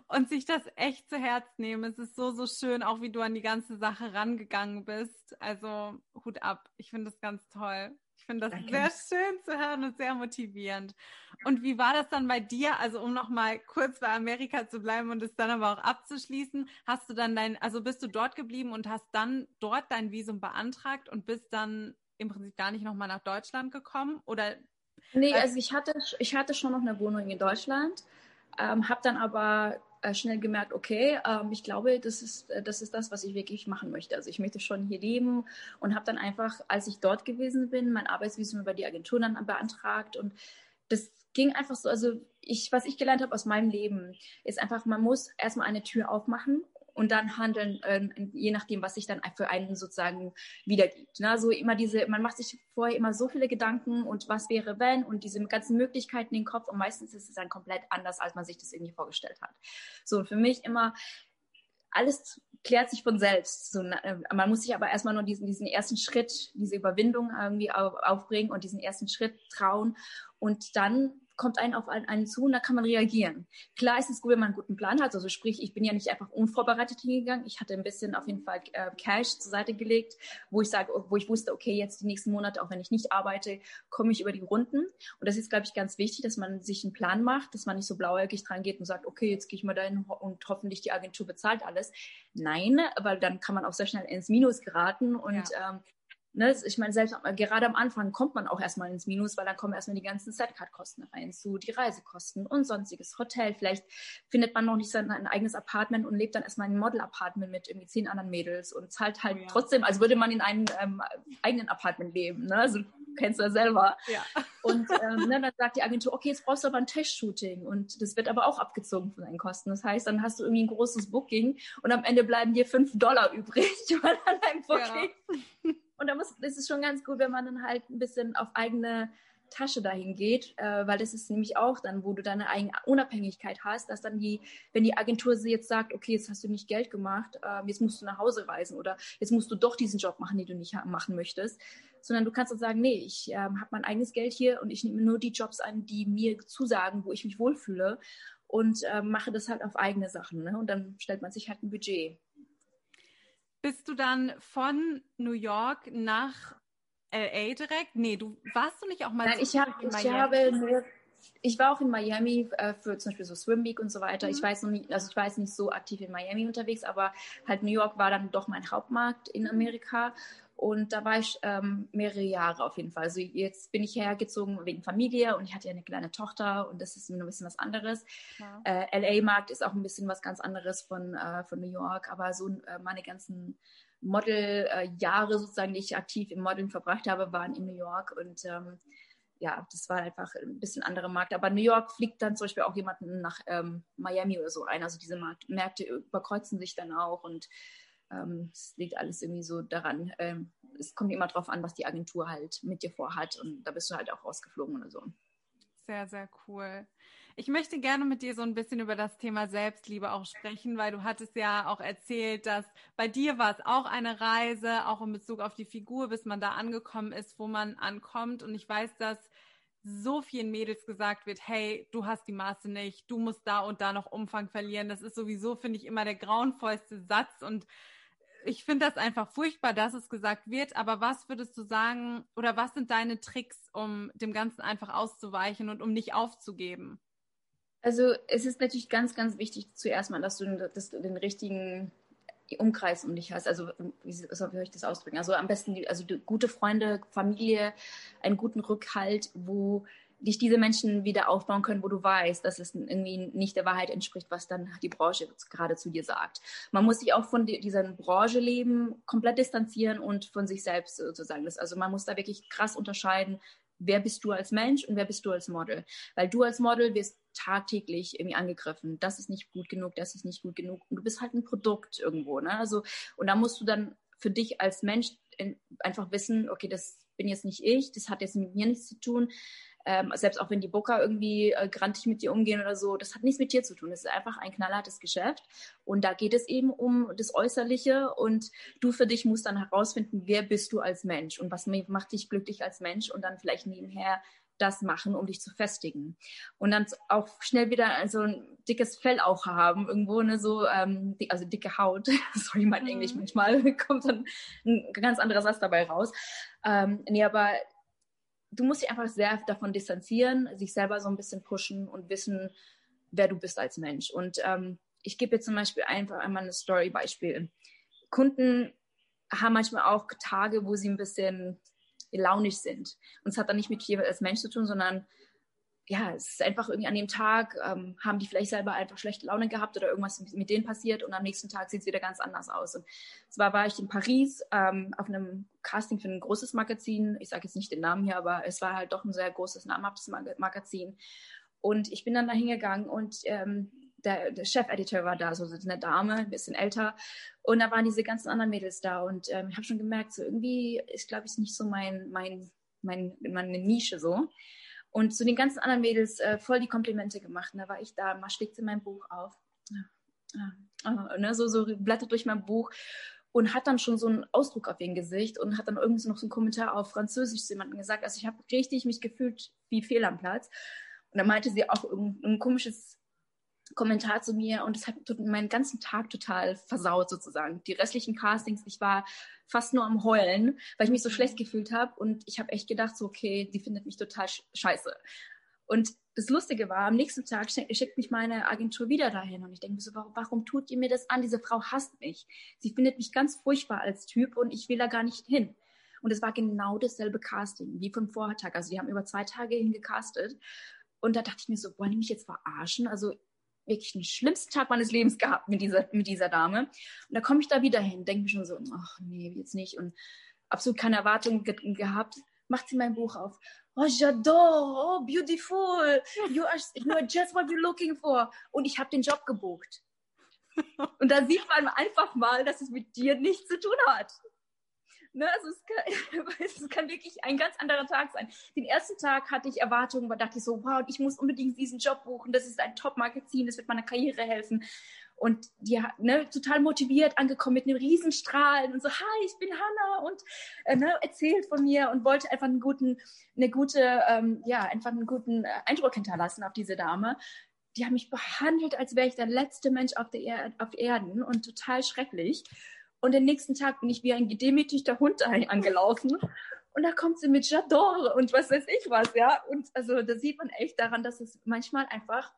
und sich das echt zu Herz nehmen. Es ist so, so schön, auch wie du an die ganze Sache rangegangen bist. Also Hut ab. Ich finde das ganz toll. Ich finde das Danke. sehr schön zu hören und sehr motivierend. Und wie war das dann bei dir? Also um noch mal kurz bei Amerika zu bleiben und es dann aber auch abzuschließen, hast du dann dein, also bist du dort geblieben und hast dann dort dein Visum beantragt und bist dann im Prinzip gar nicht noch mal nach Deutschland gekommen oder? Nee, also ich hatte, ich hatte schon noch eine Wohnung in Deutschland, ähm, habe dann aber äh, schnell gemerkt, okay, ähm, ich glaube, das ist, äh, das ist das, was ich wirklich machen möchte. Also ich möchte schon hier leben und habe dann einfach, als ich dort gewesen bin, mein Arbeitsvisum über die Agentur dann beantragt und das ging einfach so, also ich, was ich gelernt habe aus meinem Leben, ist einfach, man muss erstmal eine Tür aufmachen und dann handeln, äh, je nachdem, was sich dann für einen sozusagen wiedergibt. Ne? So immer diese, man macht sich vorher immer so viele Gedanken und was wäre wenn und diese ganzen Möglichkeiten in den Kopf und meistens ist es dann komplett anders, als man sich das irgendwie vorgestellt hat. So, für mich immer alles klärt sich von selbst. So, äh, man muss sich aber erstmal nur diesen, diesen ersten Schritt, diese Überwindung irgendwie aufbringen und diesen ersten Schritt trauen und dann kommt einen auf einen, zu und da kann man reagieren. Klar ist es gut, wenn man einen guten Plan hat. Also sprich, ich bin ja nicht einfach unvorbereitet hingegangen. Ich hatte ein bisschen auf jeden Fall äh, Cash zur Seite gelegt, wo ich sage, wo ich wusste, okay, jetzt die nächsten Monate, auch wenn ich nicht arbeite, komme ich über die Runden. Und das ist, glaube ich, ganz wichtig, dass man sich einen Plan macht, dass man nicht so blauäugig dran geht und sagt, okay, jetzt gehe ich mal dahin und hoffentlich die Agentur bezahlt alles. Nein, weil dann kann man auch sehr schnell ins Minus geraten und ja. ähm, ne, ich meine, selbst gerade am Anfang kommt man auch erstmal ins Minus, weil dann kommen erstmal die ganzen Setcard-Kosten rein zu, die Reisekosten und sonstiges Hotel. Vielleicht findet man noch nicht sein ein eigenes Apartment und lebt dann erstmal in einem Model-Apartment mit irgendwie zehn anderen Mädels und zahlt halt ja. trotzdem, als würde man in einem ähm, eigenen Apartment leben. Ne? Also kennst du ja selber. Ja. Und ähm, ne, dann sagt die Agentur, okay, jetzt brauchst du aber ein Test-Shooting und das wird aber auch abgezogen von deinen Kosten. Das heißt, dann hast du irgendwie ein großes Booking und am Ende bleiben dir fünf Dollar übrig an deinem Booking. Ja. Und da muss, ist es schon ganz gut, wenn man dann halt ein bisschen auf eigene Tasche dahin geht, äh, weil das ist nämlich auch dann, wo du deine eigene Unabhängigkeit hast, dass dann die, wenn die Agentur sie jetzt sagt, okay, jetzt hast du nicht Geld gemacht, äh, jetzt musst du nach Hause reisen oder jetzt musst du doch diesen Job machen, den du nicht machen möchtest, sondern du kannst dann sagen, nee, ich äh, habe mein eigenes Geld hier und ich nehme nur die Jobs an, die mir zusagen, wo ich mich wohlfühle und äh, mache das halt auf eigene Sachen. Ne? Und dann stellt man sich halt ein Budget. Bist du dann von New York nach LA direkt? Nee, du warst du nicht auch mal Nein, ich, hab, ich habe ich war auch in Miami äh, für zum Beispiel so Swim Week und so weiter. Mhm. Ich weiß noch nicht, also ich war jetzt nicht so aktiv in Miami unterwegs, aber halt New York war dann doch mein Hauptmarkt in Amerika. Und da war ich ähm, mehrere Jahre auf jeden Fall. Also jetzt bin ich hergezogen wegen Familie und ich hatte ja eine kleine Tochter und das ist ein bisschen was anderes. Ja. Äh, LA-Markt ist auch ein bisschen was ganz anderes von, äh, von New York, aber so äh, meine ganzen Model-Jahre sozusagen, die ich aktiv im Modeln verbracht habe, waren in New York und ähm, ja, das war einfach ein bisschen anderer Markt. Aber New York fliegt dann zum Beispiel auch jemanden nach ähm, Miami oder so ein. Also diese Markt Märkte überkreuzen sich dann auch und ähm, es liegt alles irgendwie so daran. Ähm, es kommt immer drauf an, was die Agentur halt mit dir vorhat und da bist du halt auch rausgeflogen oder so. Sehr, sehr cool. Ich möchte gerne mit dir so ein bisschen über das Thema Selbstliebe auch sprechen, weil du hattest ja auch erzählt, dass bei dir war es auch eine Reise, auch in Bezug auf die Figur, bis man da angekommen ist, wo man ankommt. Und ich weiß, dass so vielen Mädels gesagt wird, hey, du hast die Maße nicht, du musst da und da noch Umfang verlieren. Das ist sowieso, finde ich, immer der grauenvollste Satz und ich finde das einfach furchtbar, dass es gesagt wird, aber was würdest du sagen oder was sind deine Tricks, um dem Ganzen einfach auszuweichen und um nicht aufzugeben? Also es ist natürlich ganz, ganz wichtig zuerst mal, dass du, dass du den richtigen Umkreis um dich hast. Also wie soll ich das ausdrücken? Also am besten also gute Freunde, Familie, einen guten Rückhalt, wo dich diese Menschen wieder aufbauen können, wo du weißt, dass es irgendwie nicht der Wahrheit entspricht, was dann die Branche gerade zu dir sagt. Man muss sich auch von dieser Branche leben, komplett distanzieren und von sich selbst sozusagen. Das, also man muss da wirklich krass unterscheiden, wer bist du als Mensch und wer bist du als Model. Weil du als Model wirst tagtäglich irgendwie angegriffen. Das ist nicht gut genug, das ist nicht gut genug. Und du bist halt ein Produkt irgendwo. Ne? Also, und da musst du dann für dich als Mensch einfach wissen, okay, das bin jetzt nicht ich, das hat jetzt mit mir nichts zu tun ähm, selbst auch wenn die Booker irgendwie äh, grantig mit dir umgehen oder so, das hat nichts mit dir zu tun. Das ist einfach ein knallhartes Geschäft. Und da geht es eben um das Äußerliche und du für dich musst dann herausfinden, wer bist du als Mensch und was macht dich glücklich als Mensch und dann vielleicht nebenher das machen, um dich zu festigen. Und dann auch schnell wieder so ein dickes Fell auch haben, irgendwo, ne, so, ähm, also dicke Haut. Sorry, mein mhm. Englisch manchmal kommt dann ein ganz anderer Satz dabei raus. Ähm, nee, aber du musst dich einfach sehr davon distanzieren, sich selber so ein bisschen pushen und wissen, wer du bist als Mensch. Und ähm, ich gebe jetzt zum Beispiel einfach einmal ein Story-Beispiel. Kunden haben manchmal auch Tage, wo sie ein bisschen launisch sind. Und es hat dann nicht mit dir als Mensch zu tun, sondern ja, es ist einfach irgendwie an dem Tag, ähm, haben die vielleicht selber einfach schlechte Laune gehabt oder irgendwas mit denen passiert und am nächsten Tag sieht es wieder ganz anders aus. Und zwar war ich in Paris ähm, auf einem Casting für ein großes Magazin. Ich sage jetzt nicht den Namen hier, aber es war halt doch ein sehr großes, namhaftes Magazin. Und ich bin dann da hingegangen und ähm, der, der Chefeditor war da, so eine Dame, ein bisschen älter. Und da waren diese ganzen anderen Mädels da. Und ähm, ich habe schon gemerkt, so irgendwie ist, glaube ich, nicht so mein, mein, mein, meine Nische so. Und zu den ganzen anderen Mädels äh, voll die Komplimente gemacht. Und da war ich da, mal schlägt sie mein Buch auf. Ja, ja, ne, so, so blättert durch mein Buch und hat dann schon so einen Ausdruck auf ihr Gesicht und hat dann irgendwie noch so einen Kommentar auf Französisch zu jemandem gesagt. Also ich habe richtig mich gefühlt wie fehl am Platz. Und dann meinte sie auch ein komisches Kommentar zu mir und das hat meinen ganzen Tag total versaut sozusagen. Die restlichen Castings, ich war fast nur am Heulen, weil ich mich so schlecht gefühlt habe und ich habe echt gedacht, so okay, die findet mich total scheiße. Und das Lustige war, am nächsten Tag schickt mich meine Agentur wieder dahin und ich denke mir so, warum, warum tut ihr mir das an? Diese Frau hasst mich. Sie findet mich ganz furchtbar als Typ und ich will da gar nicht hin. Und es war genau dasselbe Casting wie vom Vortag. Also die haben über zwei Tage hingecastet. Und da dachte ich mir so, wollen die mich jetzt verarschen? Also wirklich den schlimmsten Tag meines Lebens gehabt mit dieser, mit dieser Dame. Und da komme ich da wieder hin, denke mir schon so, ach nee, jetzt nicht. Und absolut keine Erwartungen ge gehabt. Macht sie mein Buch auf. Oh, j'adore, oh, beautiful. You are, you are just what you're looking for. Und ich habe den Job gebucht. Und da sieht man einfach mal, dass es mit dir nichts zu tun hat. Ne, also es kann, es kann wirklich ein ganz anderer Tag sein. Den ersten Tag hatte ich Erwartungen, da dachte ich so, wow, ich muss unbedingt diesen Job buchen, das ist ein Top-Magazin, das wird meiner Karriere helfen. Und die ne, total motiviert angekommen mit einem Riesenstrahlen und so, hi, ich bin Hanna und äh, ne, erzählt von mir und wollte einfach einen guten, eine gute, ähm, ja, einfach einen guten äh, Eindruck hinterlassen auf diese Dame. Die haben mich behandelt, als wäre ich der letzte Mensch auf, der er auf Erden und total schrecklich. Und den nächsten Tag bin ich wie ein gedemütigter Hund angelaufen. Und da kommt sie mit J'adore und was weiß ich was, ja. Und also da sieht man echt daran, dass es manchmal einfach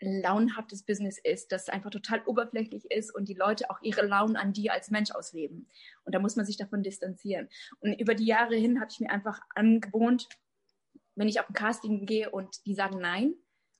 launenhaftes Business ist, das einfach total oberflächlich ist und die Leute auch ihre Launen an dir als Mensch ausleben. Und da muss man sich davon distanzieren. Und über die Jahre hin habe ich mir einfach angewohnt, wenn ich auf ein Casting gehe und die sagen nein,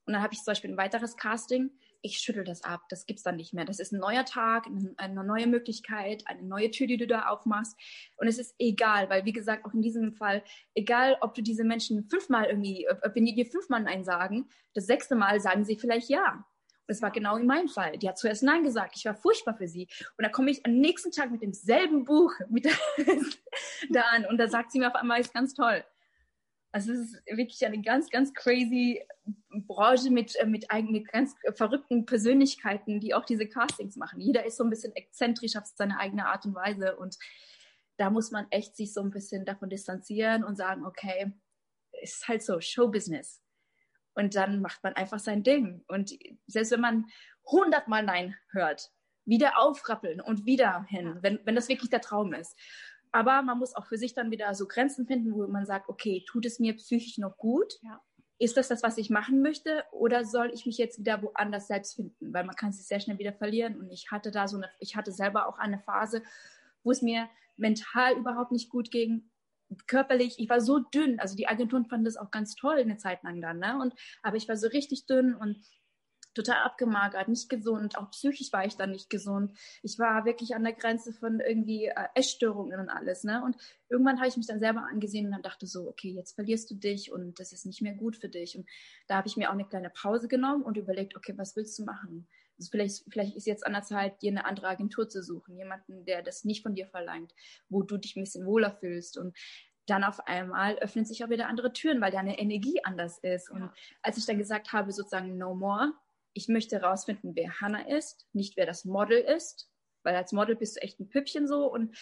und dann habe ich zum Beispiel ein weiteres Casting, ich schüttel das ab, das gibt's dann nicht mehr. Das ist ein neuer Tag, eine neue Möglichkeit, eine neue Tür, die du da aufmachst. Und es ist egal, weil wie gesagt, auch in diesem Fall, egal ob du diese Menschen fünfmal irgendwie, wenn die dir fünfmal Nein sagen, das sechste Mal sagen sie vielleicht ja. Und es war genau in meinem Fall. Die hat zuerst Nein gesagt. Ich war furchtbar für sie. Und da komme ich am nächsten Tag mit demselben Buch mit da an. Und da sagt sie mir auf einmal, ist ganz toll. Also es ist wirklich eine ganz, ganz crazy Branche mit, äh, mit, eigenen, ganz verrückten Persönlichkeiten, die auch diese Castings machen. Jeder ist so ein bisschen exzentrisch auf seine eigene Art und Weise und da muss man echt sich so ein bisschen davon distanzieren und sagen, okay, ist halt so, Showbusiness. Und dann macht man einfach sein Ding. Und selbst wenn man hundertmal Nein hört, wieder aufrappeln und wieder hin, wenn, wenn das wirklich der Traum ist. Aber man muss auch für sich dann wieder so Grenzen finden, wo man sagt, okay, tut es mir psychisch noch gut? Ja. Ist das das, was ich machen möchte? Oder soll ich mich jetzt wieder woanders selbst finden? Weil man kann sich sehr schnell wieder verlieren. Und ich hatte da so eine, ich hatte selber auch eine Phase, wo es mir mental überhaupt nicht gut ging, körperlich, ich war so dünn, also die Agenturen fanden das auch ganz toll eine Zeit lang dann, ne? Und aber ich war so richtig dünn und total abgemagert, nicht gesund, auch psychisch war ich dann nicht gesund. Ich war wirklich an der Grenze von irgendwie äh, Essstörungen und alles, ne? Und irgendwann habe ich mich dann selber angesehen und dann dachte so, okay, jetzt verlierst du dich und das ist nicht mehr gut für dich. Und da habe ich mir auch eine kleine Pause genommen und überlegt, okay, was willst du machen? Also vielleicht, vielleicht ist jetzt an der Zeit, dir eine andere Agentur zu suchen, jemanden, der das nicht von dir verlangt, wo du dich ein bisschen wohler fühlst. Und dann auf einmal öffnen sich auch wieder andere Türen, weil deine Energie anders ist. Und ja. als ich dann gesagt habe, sozusagen no more, ich möchte herausfinden, wer Hannah ist, nicht wer das Model ist, weil als Model bist du echt ein Püppchen so und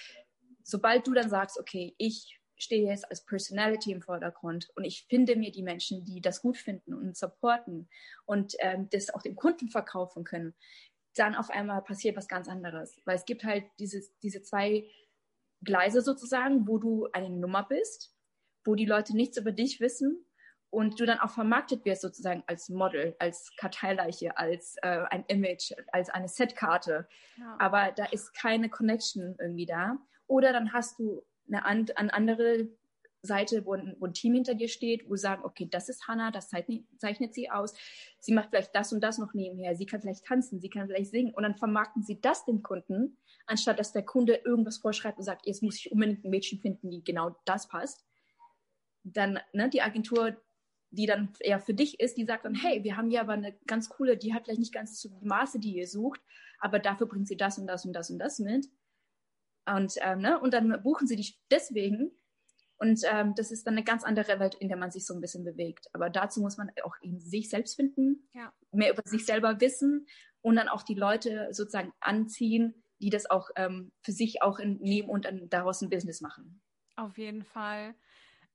sobald du dann sagst, okay, ich stehe jetzt als Personality im Vordergrund und ich finde mir die Menschen, die das gut finden und supporten und ähm, das auch dem Kunden verkaufen können, dann auf einmal passiert was ganz anderes. Weil es gibt halt dieses, diese zwei Gleise sozusagen, wo du eine Nummer bist, wo die Leute nichts über dich wissen und du dann auch vermarktet wirst sozusagen als Model, als Karteileiche, als äh, ein Image, als eine Setkarte. Ja. Aber da ist keine Connection irgendwie da. Oder dann hast du eine, an, eine andere Seite, wo ein, wo ein, Team hinter dir steht, wo sagen, okay, das ist Hannah, das zeichnet, zeichnet, sie aus. Sie macht vielleicht das und das noch nebenher. Sie kann vielleicht tanzen, sie kann vielleicht singen. Und dann vermarkten sie das dem Kunden, anstatt dass der Kunde irgendwas vorschreibt und sagt, jetzt muss ich unbedingt ein Mädchen finden, die genau das passt. Dann ne, die Agentur, die dann eher für dich ist, die sagt dann, hey, wir haben hier aber eine ganz coole, die hat vielleicht nicht ganz zu Maße, die ihr sucht, aber dafür bringt sie das und das und das und das mit. Und, ähm, ne, und dann buchen sie dich deswegen. Und ähm, das ist dann eine ganz andere Welt, in der man sich so ein bisschen bewegt. Aber dazu muss man auch in sich selbst finden, ja. mehr über sich selber wissen und dann auch die Leute sozusagen anziehen, die das auch ähm, für sich auch in, nehmen und dann daraus ein Business machen. Auf jeden Fall.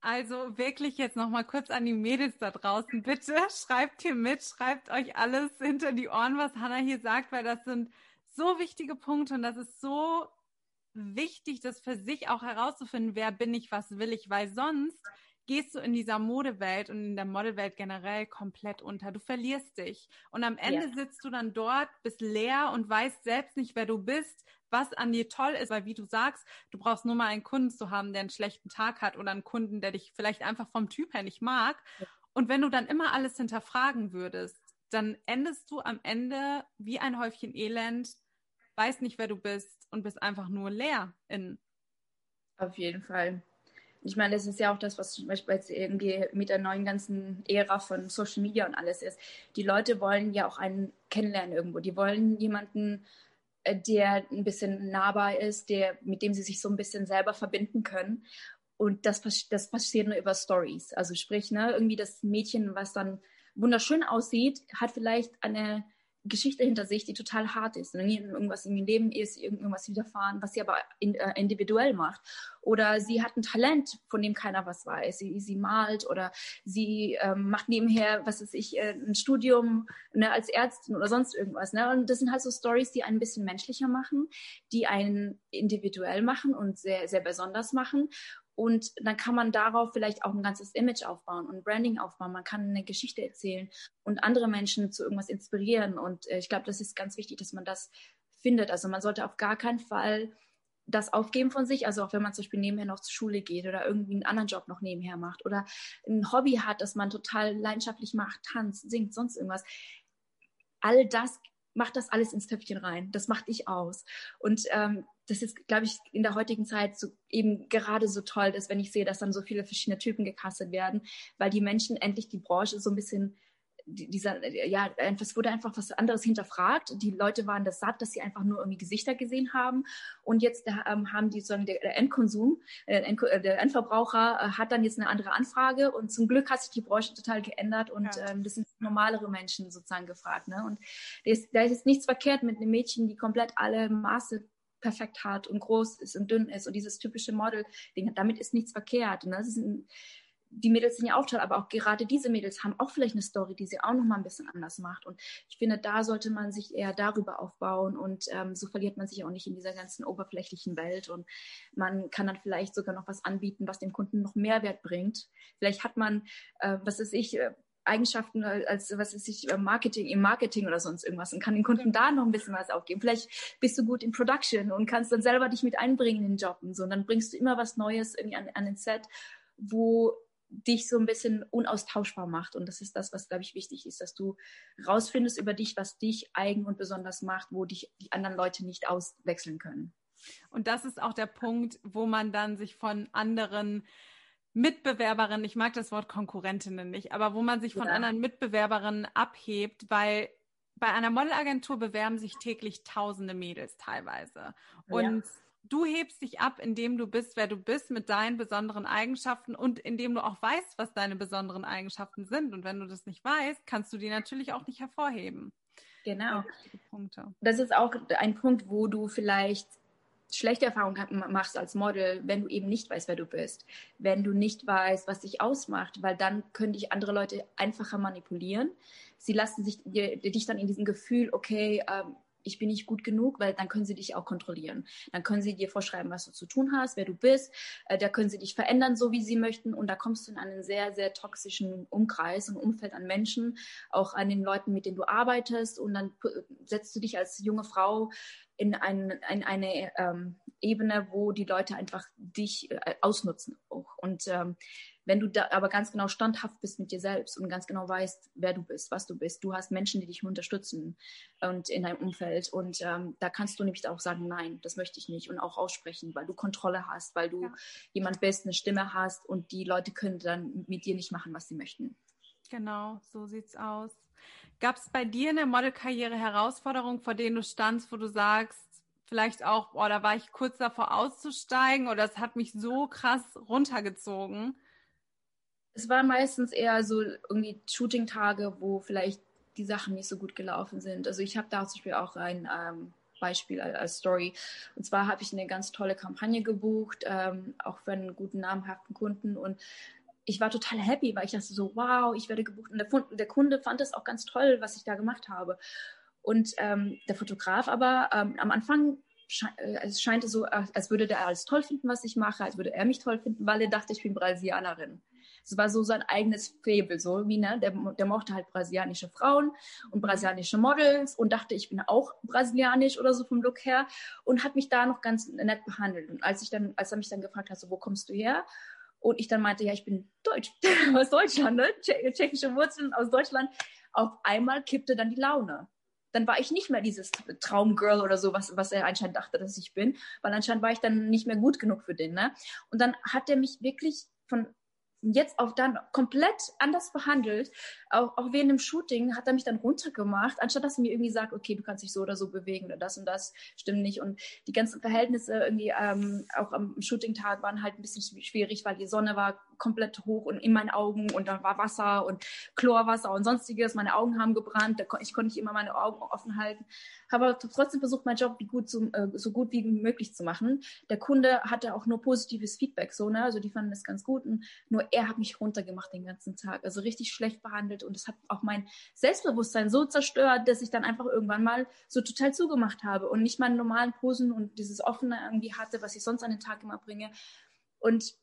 Also wirklich jetzt noch mal kurz an die Mädels da draußen. Bitte schreibt hier mit, schreibt euch alles hinter die Ohren, was Hannah hier sagt, weil das sind so wichtige Punkte und das ist so wichtig, das für sich auch herauszufinden, wer bin ich, was will ich, weil sonst gehst du in dieser Modewelt und in der Modelwelt generell komplett unter. Du verlierst dich. Und am Ende ja. sitzt du dann dort, bist leer und weißt selbst nicht, wer du bist, was an dir toll ist, weil wie du sagst, du brauchst nur mal einen Kunden zu haben, der einen schlechten Tag hat oder einen Kunden, der dich vielleicht einfach vom Typ her nicht mag. Ja. Und wenn du dann immer alles hinterfragen würdest, dann endest du am Ende wie ein Häufchen Elend, weißt nicht, wer du bist und bist einfach nur leer in. Auf jeden Fall. Ich meine, das ist ja auch das, was zum Beispiel jetzt irgendwie mit der neuen ganzen Ära von Social Media und alles ist. Die Leute wollen ja auch einen kennenlernen irgendwo. Die wollen jemanden, äh, der ein bisschen nahbar ist, der, mit dem sie sich so ein bisschen selber verbinden können. Und das, das passiert nur über Stories. Also sprich, ne, irgendwie das Mädchen, was dann wunderschön aussieht, hat vielleicht eine Geschichte hinter sich, die total hart ist. Wenn irgendwas in ihrem Leben ist, irgendwas widerfahren, was sie aber in, äh, individuell macht. Oder sie hat ein Talent, von dem keiner was weiß. Sie, sie malt oder sie ähm, macht nebenher, was weiß ich, äh, ein Studium ne, als Ärztin oder sonst irgendwas. Ne? Und das sind halt so Stories, die einen ein bisschen menschlicher machen, die einen individuell machen und sehr, sehr besonders machen. Und dann kann man darauf vielleicht auch ein ganzes Image aufbauen und Branding aufbauen. Man kann eine Geschichte erzählen und andere Menschen zu irgendwas inspirieren. Und äh, ich glaube, das ist ganz wichtig, dass man das findet. Also man sollte auf gar keinen Fall das aufgeben von sich, also auch wenn man zum Beispiel nebenher noch zur Schule geht oder irgendwie einen anderen Job noch nebenher macht oder ein Hobby hat, das man total leidenschaftlich macht, tanzt, singt, sonst irgendwas. All das macht das alles ins Töpfchen rein. Das macht dich aus. Und ähm, das ist, glaube ich, in der heutigen Zeit so eben gerade so toll, dass wenn ich sehe, dass dann so viele verschiedene Typen gecastet werden, weil die Menschen endlich die Branche so ein bisschen dieser, ja, es wurde einfach was anderes hinterfragt. Die Leute waren das satt, dass sie einfach nur irgendwie Gesichter gesehen haben. Und jetzt ähm, haben die, sagen, der, Endkonsum, äh, der Endverbraucher äh, hat dann jetzt eine andere Anfrage. Und zum Glück hat sich die Branche total geändert und ja. ähm, das sind normalere Menschen sozusagen gefragt. Ne? Und da ist, nichts verkehrt mit einem Mädchen, die komplett alle Maße perfekt hat und groß ist und dünn ist und dieses typische Model-Ding. Damit ist nichts verkehrt. Ne? Das ist ein, die Mädels sind ja auch toll, aber auch gerade diese Mädels haben auch vielleicht eine Story, die sie auch noch mal ein bisschen anders macht. Und ich finde, da sollte man sich eher darüber aufbauen und ähm, so verliert man sich auch nicht in dieser ganzen oberflächlichen Welt. Und man kann dann vielleicht sogar noch was anbieten, was dem Kunden noch Mehrwert bringt. Vielleicht hat man, äh, was weiß ich, äh, Eigenschaften als was ist ich Marketing im Marketing oder sonst irgendwas und kann den Kunden da noch ein bisschen was aufgeben. Vielleicht bist du gut in Production und kannst dann selber dich mit einbringen in den Job und so. Und dann bringst du immer was Neues irgendwie an, an den Set, wo dich so ein bisschen unaustauschbar macht. Und das ist das, was, glaube ich, wichtig ist, dass du rausfindest über dich, was dich eigen und besonders macht, wo dich die anderen Leute nicht auswechseln können. Und das ist auch der Punkt, wo man dann sich von anderen Mitbewerberinnen, ich mag das Wort Konkurrentinnen nicht, aber wo man sich von ja. anderen Mitbewerberinnen abhebt, weil bei einer Modelagentur bewerben sich täglich tausende Mädels teilweise. Und ja du hebst dich ab, indem du bist, wer du bist, mit deinen besonderen Eigenschaften und indem du auch weißt, was deine besonderen Eigenschaften sind. Und wenn du das nicht weißt, kannst du die natürlich auch nicht hervorheben. Genau. Das ist auch ein Punkt, wo du vielleicht schlechte Erfahrungen machst als Model, wenn du eben nicht weißt, wer du bist, wenn du nicht weißt, was dich ausmacht, weil dann können dich andere Leute einfacher manipulieren. Sie lassen sich dich dann in diesem Gefühl, okay, ähm, ich bin nicht gut genug, weil dann können sie dich auch kontrollieren. Dann können sie dir vorschreiben, was du zu tun hast, wer du bist. Äh, da können sie dich verändern, so wie sie möchten. Und da kommst du in einen sehr, sehr toxischen Umkreis und Umfeld an Menschen, auch an den Leuten, mit denen du arbeitest. Und dann setzt du dich als junge Frau in, ein, in eine ähm, Ebene, wo die Leute einfach dich äh, ausnutzen auch. Und ähm, wenn du da aber ganz genau standhaft bist mit dir selbst und ganz genau weißt, wer du bist, was du bist, du hast Menschen, die dich unterstützen und in deinem Umfeld und ähm, da kannst du nämlich auch sagen, nein, das möchte ich nicht und auch aussprechen, weil du Kontrolle hast, weil du ja. jemand bist, eine Stimme hast und die Leute können dann mit dir nicht machen, was sie möchten. Genau, so sieht's aus. Gab es bei dir in der Modelkarriere Herausforderungen, vor denen du standst, wo du sagst, vielleicht auch, boah, da war ich kurz davor auszusteigen oder es hat mich so krass runtergezogen? Es war meistens eher so irgendwie Shooting-Tage, wo vielleicht die Sachen nicht so gut gelaufen sind. Also ich habe da zum Beispiel auch ein ähm, Beispiel als Story. Und zwar habe ich eine ganz tolle Kampagne gebucht, ähm, auch für einen guten, namhaften Kunden. Und ich war total happy, weil ich dachte so, wow, ich werde gebucht. Und der, der Kunde fand es auch ganz toll, was ich da gemacht habe. Und ähm, der Fotograf aber ähm, am Anfang sche äh, es scheinte so, als würde der alles toll finden, was ich mache, als würde er mich toll finden, weil er dachte, ich bin Brasilianerin. Es war so sein eigenes Faible, so wie, ne, der, der mochte halt brasilianische Frauen und brasilianische Models und dachte, ich bin auch brasilianisch oder so vom Look her und hat mich da noch ganz nett behandelt. Und als ich dann, als er mich dann gefragt hat, so, wo kommst du her? Und ich dann meinte, ja, ich bin Deutsch, aus Deutschland, ne? tschechische Wurzeln aus Deutschland. Auf einmal kippte dann die Laune dann war ich nicht mehr dieses Traumgirl oder so, was, was er anscheinend dachte, dass ich bin, weil anscheinend war ich dann nicht mehr gut genug für den. Ne? Und dann hat er mich wirklich von jetzt auf dann komplett anders behandelt. Auch, auch während dem Shooting hat er mich dann runtergemacht, anstatt dass er mir irgendwie sagt, okay, du kannst dich so oder so bewegen oder das und das stimmt nicht. Und die ganzen Verhältnisse irgendwie ähm, auch am Shooting-Tag waren halt ein bisschen schwierig, weil die Sonne war komplett hoch und in meinen Augen und da war Wasser und Chlorwasser und sonstiges. Meine Augen haben gebrannt, ich konnte nicht immer meine Augen offen halten. Habe trotzdem versucht, meinen Job gut zu, äh, so gut wie möglich zu machen. Der Kunde hatte auch nur positives Feedback, so, ne? Also die fanden das ganz gut und nur er hat mich runtergemacht den ganzen Tag. Also richtig schlecht behandelt und es hat auch mein Selbstbewusstsein so zerstört, dass ich dann einfach irgendwann mal so total zugemacht habe und nicht meine normalen Posen und dieses Offene irgendwie hatte, was ich sonst an den Tag immer bringe. Und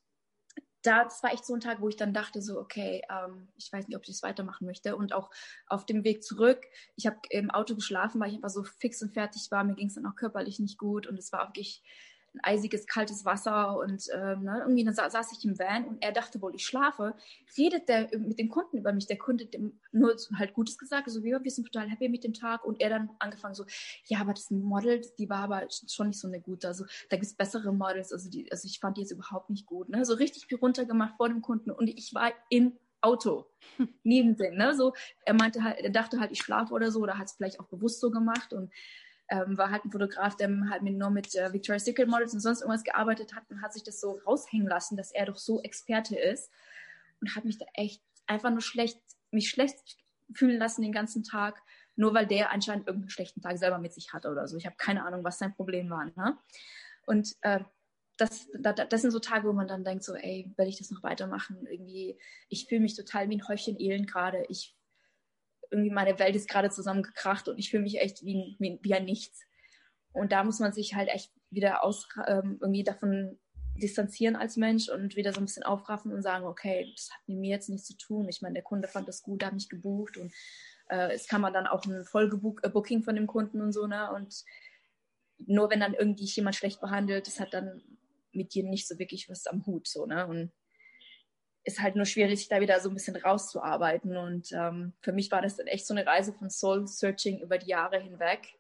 da, das war echt so ein Tag, wo ich dann dachte, so, okay, ähm, ich weiß nicht, ob ich das weitermachen möchte. Und auch auf dem Weg zurück, ich habe im Auto geschlafen, weil ich einfach so fix und fertig war. Mir ging es dann auch körperlich nicht gut und es war wirklich eisiges, kaltes Wasser und ähm, ne, irgendwie dann sa saß ich im Van und er dachte wohl, ich schlafe. Redet der mit dem Kunden über mich, der Kunde dem nur halt Gutes gesagt, also wir, wir sind total happy mit dem Tag. Und er dann angefangen so, ja, aber das Model, die war aber schon nicht so eine gute, also da gibt's bessere Models, also die, also ich fand die jetzt überhaupt nicht gut, ne, so richtig viel runtergemacht vor dem Kunden und ich war im Auto neben dem, ne, so, er meinte halt, er dachte halt, ich schlafe oder so, oder hat es vielleicht auch bewusst so gemacht und ähm, war halt ein Fotograf, der halt nur mit äh, Victoria's Secret Models und sonst irgendwas gearbeitet hat und hat sich das so raushängen lassen, dass er doch so Experte ist und hat mich da echt einfach nur schlecht, mich schlecht fühlen lassen den ganzen Tag, nur weil der anscheinend irgendeinen schlechten Tag selber mit sich hatte oder so. Ich habe keine Ahnung, was sein Problem war. Ne? Und äh, das, das, sind so Tage, wo man dann denkt, so, ey, will ich das noch weitermachen? Irgendwie, ich fühle mich total wie ein Häufchen Elend gerade. Ich, irgendwie meine Welt ist gerade zusammengekracht und ich fühle mich echt wie, wie, wie, ein Nichts. Und da muss man sich halt echt wieder aus, ähm, irgendwie davon distanzieren als Mensch und wieder so ein bisschen aufraffen und sagen, okay, das hat mit mir jetzt nichts zu tun. Ich meine, der Kunde fand das gut, hat mich gebucht und äh, es kam dann auch ein Folgebooking äh, von dem Kunden und so, ne? Und nur wenn dann irgendwie jemand schlecht behandelt, das hat dann mit dir nicht so wirklich was am Hut, so, ne? Und ist halt nur schwierig, sich da wieder so ein bisschen rauszuarbeiten. Und ähm, für mich war das dann echt so eine Reise von Soul Searching über die Jahre hinweg.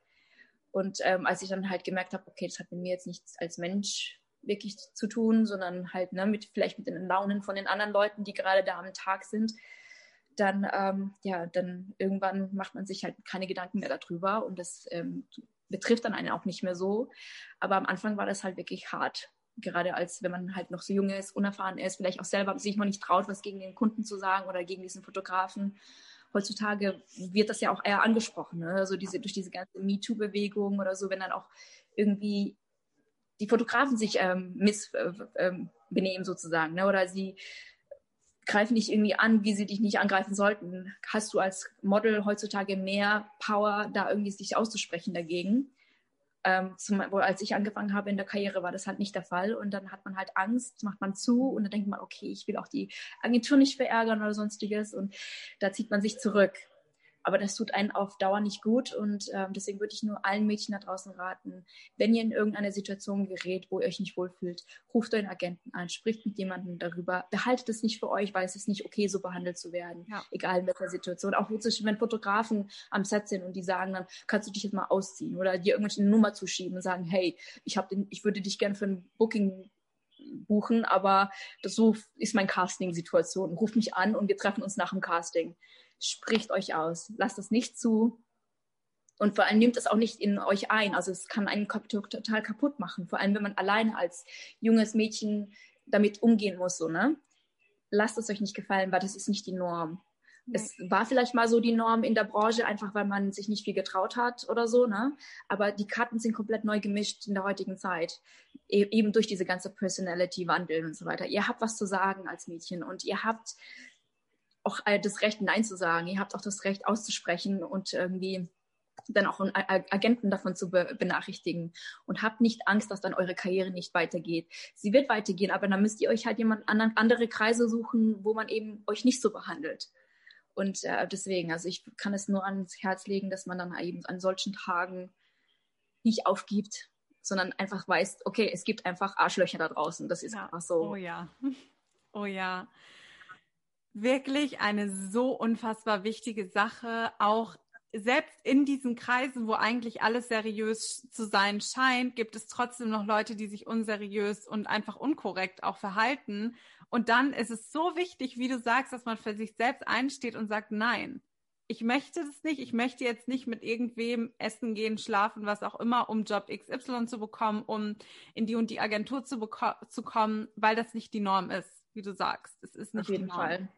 Und ähm, als ich dann halt gemerkt habe, okay, das hat mit mir jetzt nichts als Mensch wirklich zu tun, sondern halt ne, mit vielleicht mit den Launen von den anderen Leuten, die gerade da am Tag sind, dann ähm, ja, dann irgendwann macht man sich halt keine Gedanken mehr darüber und das ähm, betrifft dann einen auch nicht mehr so. Aber am Anfang war das halt wirklich hart, gerade als wenn man halt noch so jung ist, unerfahren ist, vielleicht auch selber sich noch nicht traut, was gegen den Kunden zu sagen oder gegen diesen Fotografen. Heutzutage wird das ja auch eher angesprochen, ne? also diese, durch diese ganze MeToo-Bewegung oder so, wenn dann auch irgendwie die Fotografen sich ähm, missbenehmen äh, äh, sozusagen, ne? oder sie greifen dich irgendwie an, wie sie dich nicht angreifen sollten. Hast du als Model heutzutage mehr Power, da irgendwie sich auszusprechen dagegen? Ähm, zum, als ich angefangen habe in der Karriere, war das halt nicht der Fall. Und dann hat man halt Angst, macht man zu und dann denkt man, okay, ich will auch die Agentur nicht verärgern oder sonstiges. Und da zieht man sich zurück. Aber das tut einen auf Dauer nicht gut und äh, deswegen würde ich nur allen Mädchen da draußen raten, wenn ihr in irgendeine Situation gerät, wo ihr euch nicht wohlfühlt, ruft euren Agenten an, spricht mit jemandem darüber, behaltet es nicht für euch, weil es ist nicht okay, so behandelt zu werden, ja. egal in welcher Situation. Auch wenn Fotografen am Set sind und die sagen dann, kannst du dich jetzt mal ausziehen oder dir irgendwelche Nummer zuschieben und sagen, hey, ich, hab den, ich würde dich gerne für ein Booking buchen, aber das so ist mein Casting-Situation. Ruf mich an und wir treffen uns nach dem Casting spricht euch aus. Lasst es nicht zu. Und vor allem nehmt es auch nicht in euch ein. Also es kann einen total kaputt machen. Vor allem, wenn man alleine als junges Mädchen damit umgehen muss, so, ne? Lasst es euch nicht gefallen, weil das ist nicht die Norm. Nee. Es war vielleicht mal so die Norm in der Branche, einfach weil man sich nicht viel getraut hat oder so, ne? Aber die Karten sind komplett neu gemischt in der heutigen Zeit. E eben durch diese ganze Personality-Wandel und so weiter. Ihr habt was zu sagen als Mädchen und ihr habt auch das Recht, Nein zu sagen. Ihr habt auch das Recht auszusprechen und irgendwie dann auch einen Agenten davon zu benachrichtigen und habt nicht Angst, dass dann eure Karriere nicht weitergeht. Sie wird weitergehen, aber dann müsst ihr euch halt jemand anderen, andere Kreise suchen, wo man eben euch nicht so behandelt. Und äh, deswegen, also ich kann es nur ans Herz legen, dass man dann eben an solchen Tagen nicht aufgibt, sondern einfach weiß, okay, es gibt einfach Arschlöcher da draußen. Das ist ja. einfach so. Oh ja. Oh ja wirklich eine so unfassbar wichtige Sache, auch selbst in diesen Kreisen, wo eigentlich alles seriös zu sein scheint, gibt es trotzdem noch Leute, die sich unseriös und einfach unkorrekt auch verhalten. Und dann ist es so wichtig, wie du sagst, dass man für sich selbst einsteht und sagt, nein, ich möchte das nicht. Ich möchte jetzt nicht mit irgendwem essen gehen, schlafen, was auch immer, um Job XY zu bekommen, um in die und die Agentur zu, zu kommen, weil das nicht die Norm ist, wie du sagst. Es ist nicht Auf jeden Fall.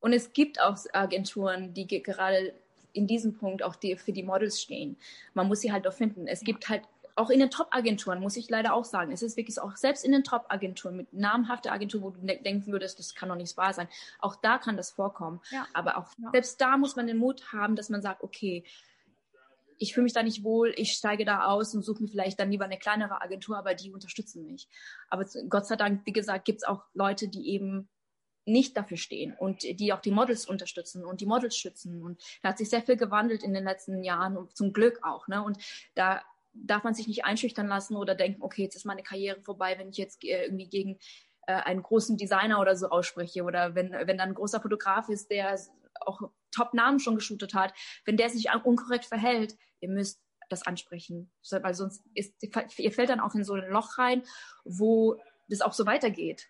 Und es gibt auch Agenturen, die gerade in diesem Punkt auch die, für die Models stehen. Man muss sie halt auch finden. Es gibt halt auch in den Top-Agenturen, muss ich leider auch sagen, es ist wirklich auch, selbst in den Top-Agenturen, mit namhafter Agentur, wo du denken würdest, das kann doch nicht wahr sein, auch da kann das vorkommen. Ja. Aber auch ja. selbst da muss man den Mut haben, dass man sagt, okay, ich fühle mich da nicht wohl, ich steige da aus und suche mir vielleicht dann lieber eine kleinere Agentur, aber die unterstützen mich. Aber Gott sei Dank, wie gesagt, gibt es auch Leute, die eben nicht dafür stehen und die auch die Models unterstützen und die Models schützen. Und da hat sich sehr viel gewandelt in den letzten Jahren und zum Glück auch. Ne? Und da darf man sich nicht einschüchtern lassen oder denken, okay, jetzt ist meine Karriere vorbei, wenn ich jetzt äh, irgendwie gegen äh, einen großen Designer oder so ausspreche oder wenn, wenn dann ein großer Fotograf ist, der auch Top-Namen schon geshootet hat, wenn der sich unkorrekt verhält, ihr müsst das ansprechen, weil sonst ist, ihr fällt dann auch in so ein Loch rein, wo das auch so weitergeht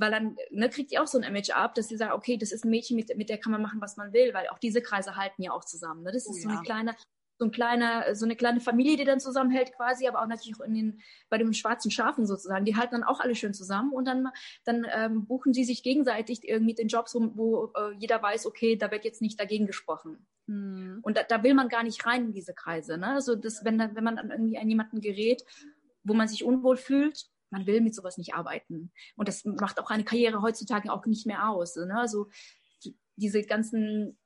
weil dann ne, kriegt ihr auch so ein Image ab, dass sie sagen, okay, das ist ein Mädchen, mit, mit der kann man machen, was man will, weil auch diese Kreise halten ja auch zusammen. Ne? Das ist oh, so eine kleine, so ein kleiner, so eine kleine Familie, die dann zusammenhält quasi, aber auch natürlich auch in den, bei den schwarzen Schafen sozusagen. Die halten dann auch alle schön zusammen und dann, dann ähm, buchen sie sich gegenseitig irgendwie den Jobs, wo, wo äh, jeder weiß, okay, da wird jetzt nicht dagegen gesprochen. Hm. Und da, da will man gar nicht rein in diese Kreise. Ne? Also das, wenn, wenn man dann irgendwie an jemanden gerät, wo man sich unwohl fühlt, man will mit sowas nicht arbeiten. Und das macht auch eine Karriere heutzutage auch nicht mehr aus. Ne? Also diese ganzen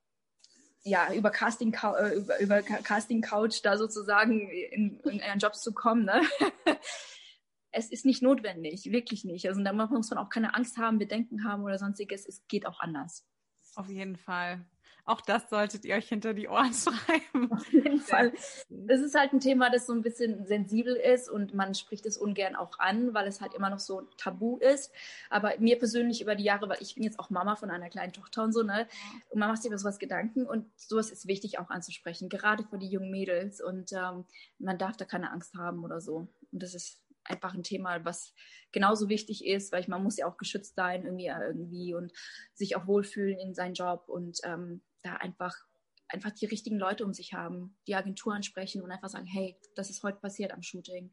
ja, über Casting, äh, über, über Casting Couch da sozusagen in, in einen Job zu kommen, ne? es ist nicht notwendig, wirklich nicht. Also da muss man auch keine Angst haben, Bedenken haben oder sonstiges. Es geht auch anders. Auf jeden Fall. Auch das solltet ihr euch hinter die Ohren schreiben. Auf jeden Fall. Das ist halt ein Thema, das so ein bisschen sensibel ist und man spricht es ungern auch an, weil es halt immer noch so tabu ist. Aber mir persönlich über die Jahre, weil ich bin jetzt auch Mama von einer kleinen Tochter und so, ne? Und man macht sich über sowas Gedanken und sowas ist wichtig auch anzusprechen, gerade für die jungen Mädels. Und ähm, man darf da keine Angst haben oder so. Und das ist einfach ein Thema, was genauso wichtig ist, weil ich, man muss ja auch geschützt sein irgendwie, irgendwie und sich auch wohlfühlen in seinem Job und ähm, da einfach einfach die richtigen Leute um sich haben, die Agentur ansprechen und einfach sagen, hey, das ist heute passiert am Shooting.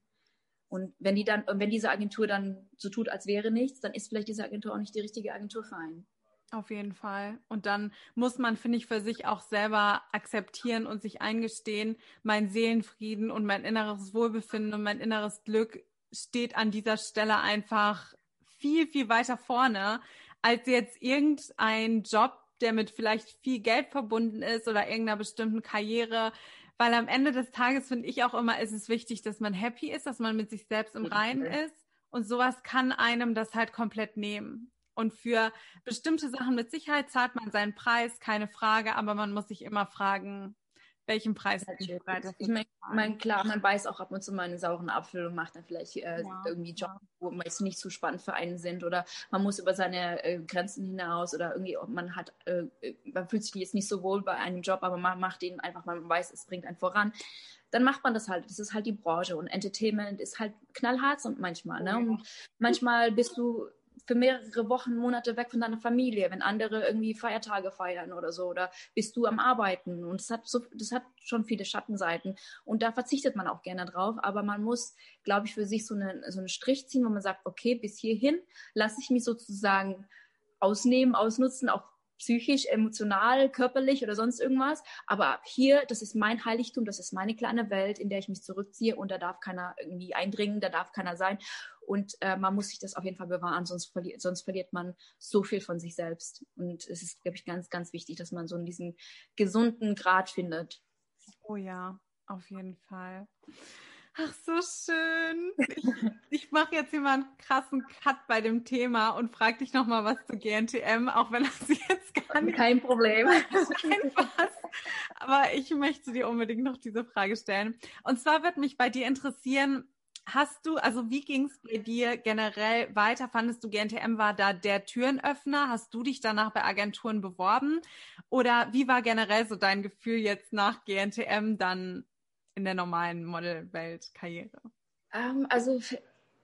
Und wenn die dann, wenn diese Agentur dann so tut, als wäre nichts, dann ist vielleicht diese Agentur auch nicht die richtige Agentur für einen. Auf jeden Fall. Und dann muss man, finde ich, für sich auch selber akzeptieren und sich eingestehen, mein Seelenfrieden und mein inneres Wohlbefinden und mein inneres Glück steht an dieser Stelle einfach viel, viel weiter vorne als jetzt irgendein Job, der mit vielleicht viel Geld verbunden ist oder irgendeiner bestimmten Karriere. Weil am Ende des Tages finde ich auch immer, ist es wichtig, dass man happy ist, dass man mit sich selbst im Reinen ist. Und sowas kann einem das halt komplett nehmen. Und für bestimmte Sachen mit Sicherheit zahlt man seinen Preis, keine Frage, aber man muss sich immer fragen, welchen Preis bin ich bereit Ich meine, mein, klar, man beißt auch ab und zu mal einen sauren Apfel und macht dann vielleicht äh, ja, irgendwie Jobs, ja. wo man jetzt nicht zu so spannend für einen sind oder man muss über seine äh, Grenzen hinaus oder irgendwie man hat, äh, man fühlt sich jetzt nicht so wohl bei einem Job, aber man macht ihn einfach, man weiß, es bringt einen voran dann macht man das halt. Das ist halt die Branche und Entertainment ist halt knallhart und manchmal. Ne? Und manchmal bist du für mehrere Wochen, Monate weg von deiner Familie, wenn andere irgendwie Feiertage feiern oder so, oder bist du am Arbeiten? Und das hat so, das hat schon viele Schattenseiten. Und da verzichtet man auch gerne drauf, aber man muss, glaube ich, für sich so, eine, so einen Strich ziehen, wo man sagt, okay, bis hierhin lasse ich mich sozusagen ausnehmen, ausnutzen, auch psychisch, emotional, körperlich oder sonst irgendwas. Aber hier, das ist mein Heiligtum, das ist meine kleine Welt, in der ich mich zurückziehe und da darf keiner irgendwie eindringen, da darf keiner sein. Und äh, man muss sich das auf jeden Fall bewahren, sonst, verli sonst verliert man so viel von sich selbst. Und es ist, glaube ich, ganz, ganz wichtig, dass man so in diesem gesunden Grad findet. Oh ja, auf jeden Fall. Ach, so schön. Ich, ich mache jetzt hier mal einen krassen Cut bei dem Thema und frage dich nochmal was zu GNTM, auch wenn das jetzt gar nicht. Kein Problem. Reinpasst. Aber ich möchte dir unbedingt noch diese Frage stellen. Und zwar wird mich bei dir interessieren, Hast du, also wie ging es bei dir generell weiter? Fandest du GNTM war da der Türenöffner? Hast du dich danach bei Agenturen beworben? Oder wie war generell so dein Gefühl jetzt nach GNTM dann in der normalen Modelwelt-Karriere? Um, ähm, also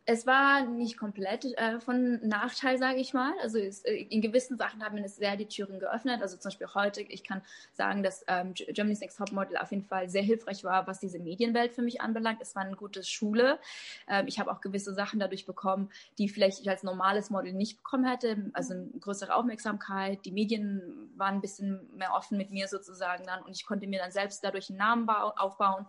es war nicht komplett äh, von Nachteil, sage ich mal. Also es, äh, in gewissen Sachen haben mir sehr die Türen geöffnet. Also zum Beispiel heute, ich kann sagen, dass ähm, Germany's Next Top Model auf jeden Fall sehr hilfreich war, was diese Medienwelt für mich anbelangt. Es war eine gute Schule. Ähm, ich habe auch gewisse Sachen dadurch bekommen, die vielleicht ich als normales Model nicht bekommen hätte. Also eine größere Aufmerksamkeit. Die Medien waren ein bisschen mehr offen mit mir sozusagen dann und ich konnte mir dann selbst dadurch einen Namen aufbauen.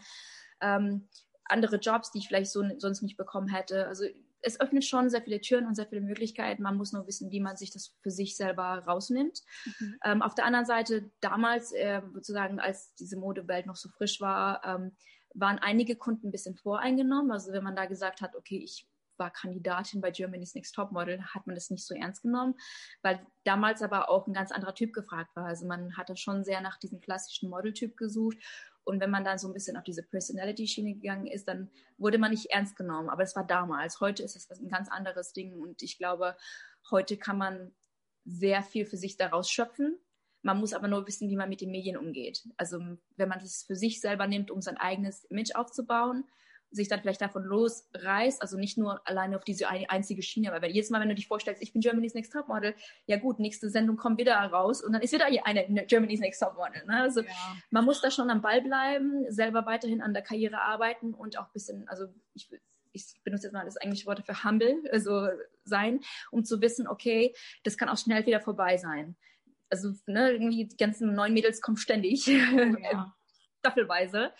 Ähm, andere Jobs, die ich vielleicht so, sonst nicht bekommen hätte. Also es öffnet schon sehr viele Türen und sehr viele Möglichkeiten. Man muss nur wissen, wie man sich das für sich selber rausnimmt. Mhm. Ähm, auf der anderen Seite, damals äh, sozusagen, als diese Modewelt noch so frisch war, ähm, waren einige Kunden ein bisschen voreingenommen. Also wenn man da gesagt hat, okay, ich war Kandidatin bei Germany's Next Top Model, hat man das nicht so ernst genommen, weil damals aber auch ein ganz anderer Typ gefragt war. Also man hatte schon sehr nach diesem klassischen Modeltyp gesucht und wenn man dann so ein bisschen auf diese Personality-Schiene gegangen ist, dann wurde man nicht ernst genommen. Aber es war damals. Heute ist es ein ganz anderes Ding. Und ich glaube, heute kann man sehr viel für sich daraus schöpfen. Man muss aber nur wissen, wie man mit den Medien umgeht. Also wenn man das für sich selber nimmt, um sein eigenes Image aufzubauen, sich dann vielleicht davon losreißt, also nicht nur alleine auf diese einzige Schiene, weil jedes Mal, wenn du dich vorstellst, ich bin Germany's Next Top Model, ja gut, nächste Sendung kommt wieder raus und dann ist wieder eine Germany's Next Top Model. Ne? Also ja. man muss da schon am Ball bleiben, selber weiterhin an der Karriere arbeiten und auch ein bisschen, also ich, ich benutze jetzt mal das englische Wort für humble, also sein, um zu wissen, okay, das kann auch schnell wieder vorbei sein. Also ne, irgendwie die ganzen neuen Mädels kommen ständig. Oh, ja. staffelweise.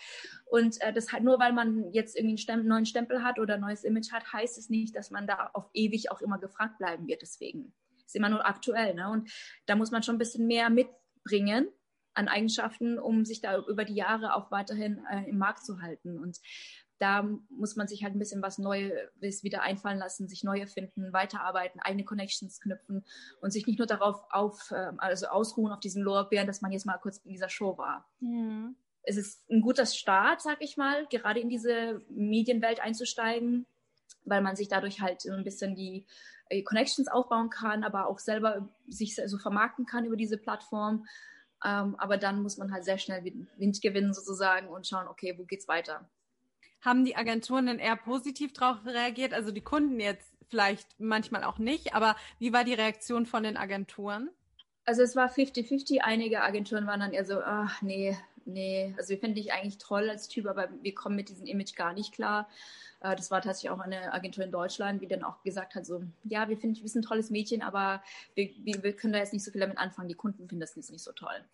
Und äh, das hat nur, weil man jetzt irgendwie einen Stempel, neuen Stempel hat oder ein neues Image hat, heißt es nicht, dass man da auf ewig auch immer gefragt bleiben wird. Deswegen ist immer nur aktuell. Ne? Und da muss man schon ein bisschen mehr mitbringen an Eigenschaften, um sich da über die Jahre auch weiterhin äh, im Markt zu halten. Und da muss man sich halt ein bisschen was Neues wieder einfallen lassen, sich neue finden, weiterarbeiten, eigene Connections knüpfen und sich nicht nur darauf auf, ähm, also ausruhen auf diesen Lorbeeren, dass man jetzt mal kurz in dieser Show war. Mhm es ist ein guter Start, sag ich mal, gerade in diese Medienwelt einzusteigen, weil man sich dadurch halt ein bisschen die äh, Connections aufbauen kann, aber auch selber sich so vermarkten kann über diese Plattform. Ähm, aber dann muss man halt sehr schnell Wind gewinnen sozusagen und schauen, okay, wo geht's weiter? Haben die Agenturen denn eher positiv darauf reagiert? Also die Kunden jetzt vielleicht manchmal auch nicht, aber wie war die Reaktion von den Agenturen? Also es war 50-50. Einige Agenturen waren dann eher so, ach nee, nee, also wir finden dich eigentlich toll als Typ, aber wir kommen mit diesem Image gar nicht klar. Äh, das war tatsächlich auch eine Agentur in Deutschland, die dann auch gesagt hat, so, ja, wir finden, du bist ein tolles Mädchen, aber wir, wir, wir können da jetzt nicht so viel damit anfangen. Die Kunden finden das jetzt nicht so toll.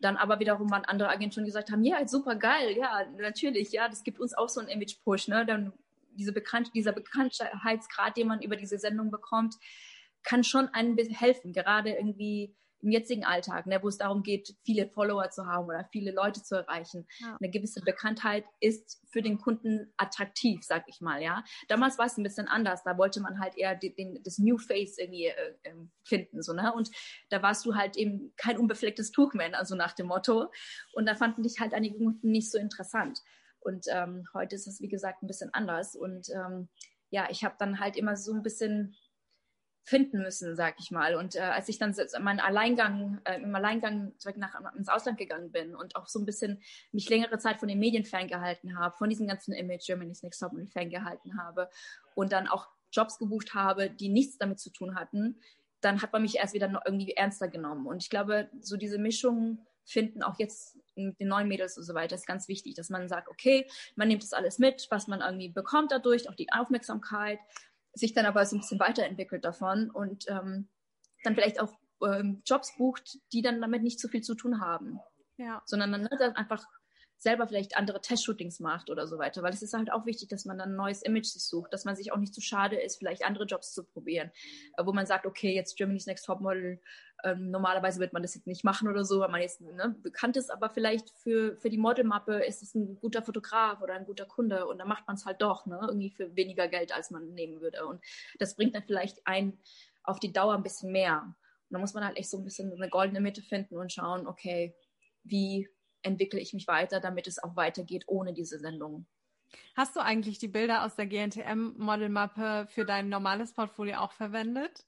Dann aber wiederum waren andere Agenturen, gesagt haben, ja, super geil, ja, natürlich, ja, das gibt uns auch so einen Image-Push, ne, dann diese Bekannt, dieser Bekanntheitsgrad, den man über diese Sendung bekommt, kann schon einem helfen, gerade irgendwie im jetzigen Alltag, ne, wo es darum geht, viele Follower zu haben oder viele Leute zu erreichen. Ja. Eine gewisse Bekanntheit ist für den Kunden attraktiv, sag ich mal, ja. Damals war es ein bisschen anders. Da wollte man halt eher den, den, das New Face irgendwie äh, ähm, finden, so, ne. Und da warst du halt eben kein unbeflecktes Tuch mehr, also nach dem Motto. Und da fanden dich halt einige Kunden nicht so interessant. Und ähm, heute ist es, wie gesagt, ein bisschen anders. Und ähm, ja, ich habe dann halt immer so ein bisschen finden müssen, sag ich mal. Und äh, als ich dann meinen Alleingang, äh, im Alleingang nach, ins Ausland gegangen bin und auch so ein bisschen mich längere Zeit von den Medien ferngehalten habe, von diesem ganzen Image Germany's Next Top ferngehalten habe und dann auch Jobs gebucht habe, die nichts damit zu tun hatten, dann hat man mich erst wieder noch irgendwie ernster genommen. Und ich glaube, so diese Mischung finden auch jetzt mit den neuen Mädels und so weiter ist ganz wichtig, dass man sagt, okay, man nimmt das alles mit, was man irgendwie bekommt dadurch, auch die Aufmerksamkeit sich dann aber so ein bisschen weiterentwickelt davon und ähm, dann vielleicht auch ähm, Jobs bucht, die dann damit nicht so viel zu tun haben. Ja. Sondern dann, dann einfach selber vielleicht andere Testshootings macht oder so weiter, weil es ist halt auch wichtig, dass man dann ein neues Image sich sucht, dass man sich auch nicht zu schade ist, vielleicht andere Jobs zu probieren, äh, wo man sagt, okay, jetzt Germany's Next Topmodel, ähm, normalerweise wird man das jetzt nicht machen oder so, weil man jetzt ne, bekannt ist, aber vielleicht für, für die Modelmappe ist es ein guter Fotograf oder ein guter Kunde und dann macht man es halt doch, ne, irgendwie für weniger Geld, als man nehmen würde. Und das bringt dann vielleicht ein auf die Dauer ein bisschen mehr. Und da muss man halt echt so ein bisschen eine goldene Mitte finden und schauen, okay, wie entwickle ich mich weiter, damit es auch weitergeht ohne diese Sendung. Hast du eigentlich die Bilder aus der GNTM-Modelmappe für dein normales Portfolio auch verwendet?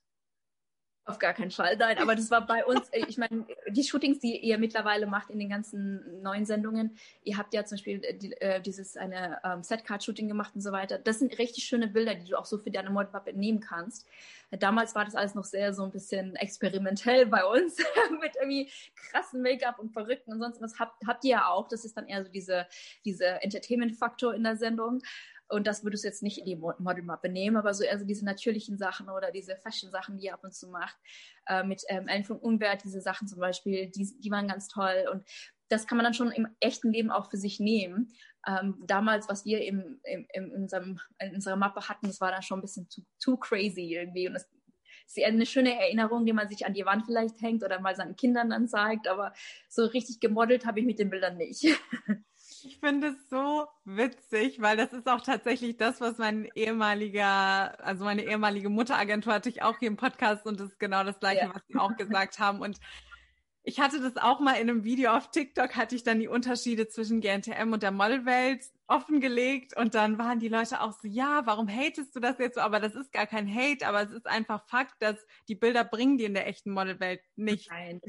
Auf gar keinen Fall, nein. Aber das war bei uns, äh, ich meine, die Shootings, die ihr mittlerweile macht in den ganzen neuen Sendungen, ihr habt ja zum Beispiel äh, äh, dieses eine ähm, Setcard-Shooting gemacht und so weiter. Das sind richtig schöne Bilder, die du auch so für deine Modelmappe nehmen kannst. Damals war das alles noch sehr so ein bisschen experimentell bei uns mit irgendwie krassen Make-up und Verrückten und sonst was. Habt, habt ihr ja auch. Das ist dann eher so diese, diese Entertainment-Faktor in der Sendung. Und das würdest du jetzt nicht in die Modelmappe nehmen, aber so eher so diese natürlichen Sachen oder diese Fashion-Sachen, die ihr ab und zu macht, äh, mit ähm, Ellen von Unwert, diese Sachen zum Beispiel, die, die waren ganz toll. Und das kann man dann schon im echten Leben auch für sich nehmen. Ähm, damals, was wir im, im, in, unserem, in unserer Mappe hatten, das war dann schon ein bisschen zu, zu crazy irgendwie. Und das ist eine schöne Erinnerung, die man sich an die Wand vielleicht hängt oder mal seinen Kindern dann zeigt. Aber so richtig gemodelt habe ich mit den Bildern nicht. Ich finde es so witzig, weil das ist auch tatsächlich das, was mein ehemaliger, also meine ehemalige Mutteragentur hatte ich auch hier im Podcast und das ist genau das gleiche, ja. was sie auch gesagt haben. Und ich hatte das auch mal in einem Video auf TikTok, hatte ich dann die Unterschiede zwischen GNTM und der Modelwelt offengelegt und dann waren die Leute auch so, ja, warum hatest du das jetzt so? Aber das ist gar kein Hate, aber es ist einfach Fakt, dass die Bilder bringen die in der echten Modelwelt nicht. Nein,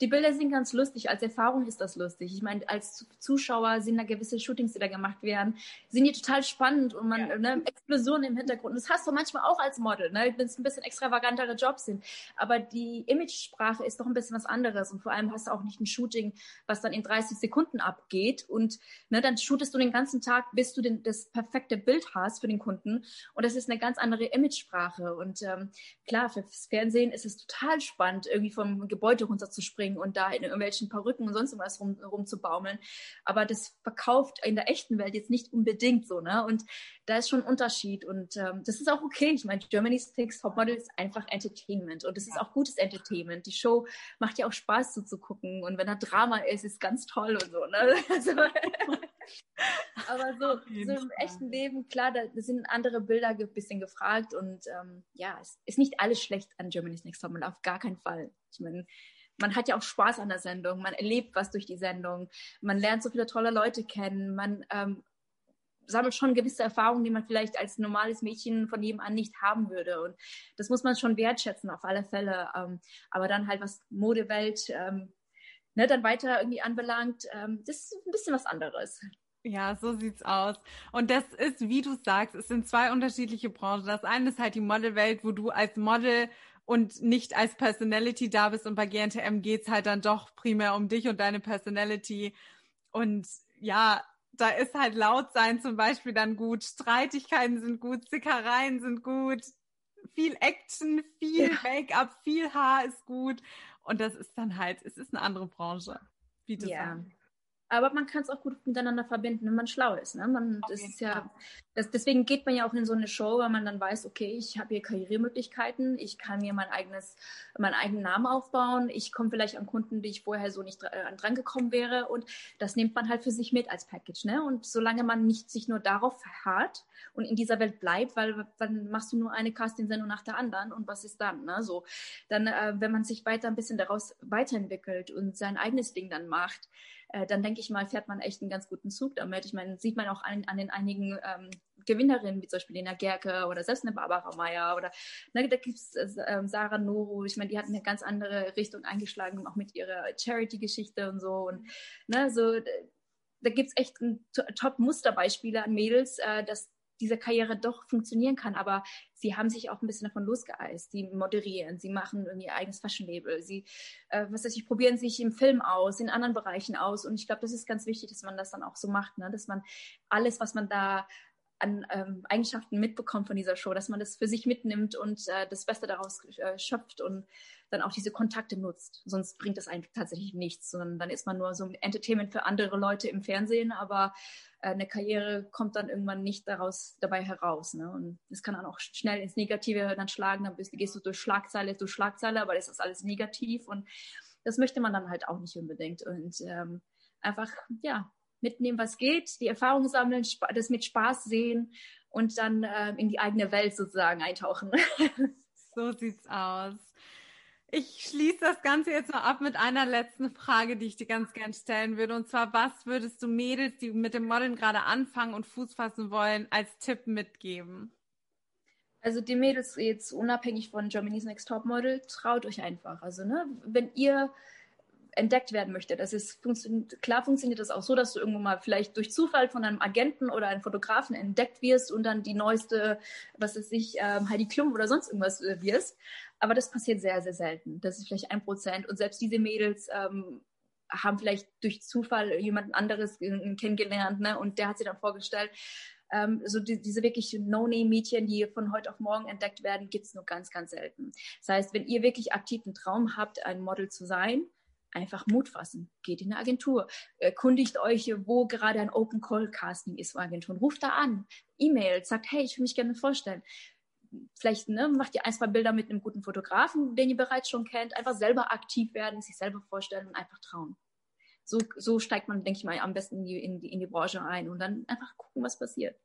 die Bilder sind ganz lustig. Als Erfahrung ist das lustig. Ich meine, als Zuschauer sind da gewisse Shootings, die da gemacht werden, sind die total spannend und man, ja. ne, Explosionen im Hintergrund. Das hast du manchmal auch als Model, ne, wenn es ein bisschen extravagantere Jobs sind. Aber die Image-Sprache ist doch ein bisschen was anderes und vor allem hast du auch nicht ein Shooting, was dann in 30 Sekunden abgeht und ne, dann shootest du den ganzen ganzen Tag, bis du den, das perfekte Bild hast für den Kunden. Und das ist eine ganz andere Imagesprache. Und ähm, klar, fürs Fernsehen ist es total spannend, irgendwie vom Gebäude runterzuspringen und da in irgendwelchen Perücken und sonst irgendwas rum, rumzubaumeln. Aber das verkauft in der echten Welt jetzt nicht unbedingt so, ne? Und da ist schon ein Unterschied. Und ähm, das ist auch okay. Ich meine, Germany's Next Topmodel ist einfach Entertainment. Und es ist auch gutes Entertainment. Die Show macht ja auch Spaß so zu gucken. Und wenn da Drama ist, ist ganz toll und so, ne? Also, aber so, so im echten Leben, klar, da, da sind andere Bilder ein bisschen gefragt und ähm, ja, es ist nicht alles schlecht an Germany's Next Topmodel, auf gar keinen Fall. Ich meine, man hat ja auch Spaß an der Sendung, man erlebt was durch die Sendung, man lernt so viele tolle Leute kennen, man ähm, sammelt schon gewisse Erfahrungen, die man vielleicht als normales Mädchen von nebenan nicht haben würde. Und das muss man schon wertschätzen, auf alle Fälle. Ähm, aber dann halt, was Modewelt ähm, ne, dann weiter irgendwie anbelangt, ähm, das ist ein bisschen was anderes. Ja, so sieht's aus. Und das ist, wie du sagst, es sind zwei unterschiedliche Branchen. Das eine ist halt die Modelwelt, wo du als Model und nicht als Personality da bist und bei GNTM geht's halt dann doch primär um dich und deine Personality. Und ja, da ist halt laut sein zum Beispiel dann gut, Streitigkeiten sind gut, Zickereien sind gut, viel Action, viel ja. Make-up, viel Haar ist gut. Und das ist dann halt, es ist eine andere Branche, wie du ja. sagst. Aber man kann es auch gut miteinander verbinden, wenn man schlau ist. Ne? Man, das ist ja, das, deswegen geht man ja auch in so eine Show, weil man dann weiß, okay, ich habe hier Karrieremöglichkeiten, ich kann mir mein eigenes, meinen eigenen Namen aufbauen, ich komme vielleicht an Kunden, die ich vorher so nicht äh, dran gekommen wäre und das nimmt man halt für sich mit als Package. Ne? Und solange man nicht sich nur darauf verharrt und in dieser Welt bleibt, weil dann machst du nur eine Casting-Sendung nach der anderen und was ist dann? Ne? So, dann, äh, wenn man sich weiter ein bisschen daraus weiterentwickelt und sein eigenes Ding dann macht, äh, dann denke ich mal, fährt man echt einen ganz guten Zug damit. Ich meine, sieht man auch an, an den einigen ähm, Gewinnerinnen, wie zum Beispiel Lena Gerke oder selbst eine Barbara Meyer oder ne, da gibt's äh, Sarah Noro. Ich meine, die hat eine ganz andere Richtung eingeschlagen, auch mit ihrer Charity-Geschichte und so. Und ne, so da gibt's echt Top-Musterbeispiele an Mädels, äh, dass diese Karriere doch funktionieren kann. Aber sie haben sich auch ein bisschen davon losgeeist. Sie moderieren, sie machen ihr eigenes Fashion-Label, sie, äh, was weiß ich, probieren sich im Film aus, in anderen Bereichen aus. Und ich glaube, das ist ganz wichtig, dass man das dann auch so macht, ne? dass man alles, was man da an ähm, Eigenschaften mitbekommt von dieser Show, dass man das für sich mitnimmt und äh, das Beste daraus äh, schöpft und dann auch diese Kontakte nutzt. Sonst bringt das eigentlich tatsächlich nichts, sondern dann ist man nur so ein Entertainment für andere Leute im Fernsehen, aber äh, eine Karriere kommt dann irgendwann nicht daraus dabei heraus. Ne? Und es kann dann auch schnell ins Negative dann schlagen, dann bist, gehst du durch Schlagzeile, durch Schlagzeile, aber das ist alles negativ und das möchte man dann halt auch nicht unbedingt. Und ähm, einfach, ja, mitnehmen, was geht, die Erfahrung sammeln, das mit Spaß sehen und dann äh, in die eigene Welt sozusagen eintauchen. so sieht's aus. Ich schließe das Ganze jetzt mal ab mit einer letzten Frage, die ich dir ganz gern stellen würde. Und zwar, was würdest du Mädels, die mit dem Modeln gerade anfangen und Fuß fassen wollen, als Tipp mitgeben? Also die Mädels jetzt unabhängig von Germany's Next Top Model, traut euch einfach. Also ne, wenn ihr entdeckt werden möchte. Das ist funktio klar funktioniert das auch so, dass du irgendwann mal vielleicht durch Zufall von einem Agenten oder einem Fotografen entdeckt wirst und dann die neueste, was weiß ich, ähm, Heidi Klum oder sonst irgendwas äh, wirst. Aber das passiert sehr, sehr selten. Das ist vielleicht ein Prozent. Und selbst diese Mädels ähm, haben vielleicht durch Zufall jemand anderes kennengelernt, ne? Und der hat sie dann vorgestellt. Ähm, so die, diese wirklich No-Name-Mädchen, die von heute auf morgen entdeckt werden, gibt's nur ganz, ganz selten. Das heißt, wenn ihr wirklich aktiv einen Traum habt, ein Model zu sein, einfach Mut fassen. Geht in eine Agentur. Erkundigt euch, wo gerade ein Open Call Casting ist für Agenturen. Ruft da an. E-Mail, sagt, hey, ich würde mich gerne vorstellen. Vielleicht ne, macht ihr ein, zwei Bilder mit einem guten Fotografen, den ihr bereits schon kennt. Einfach selber aktiv werden, sich selber vorstellen und einfach trauen. So, so steigt man, denke ich mal, am besten in die, in die, in die Branche ein und dann einfach gucken, was passiert.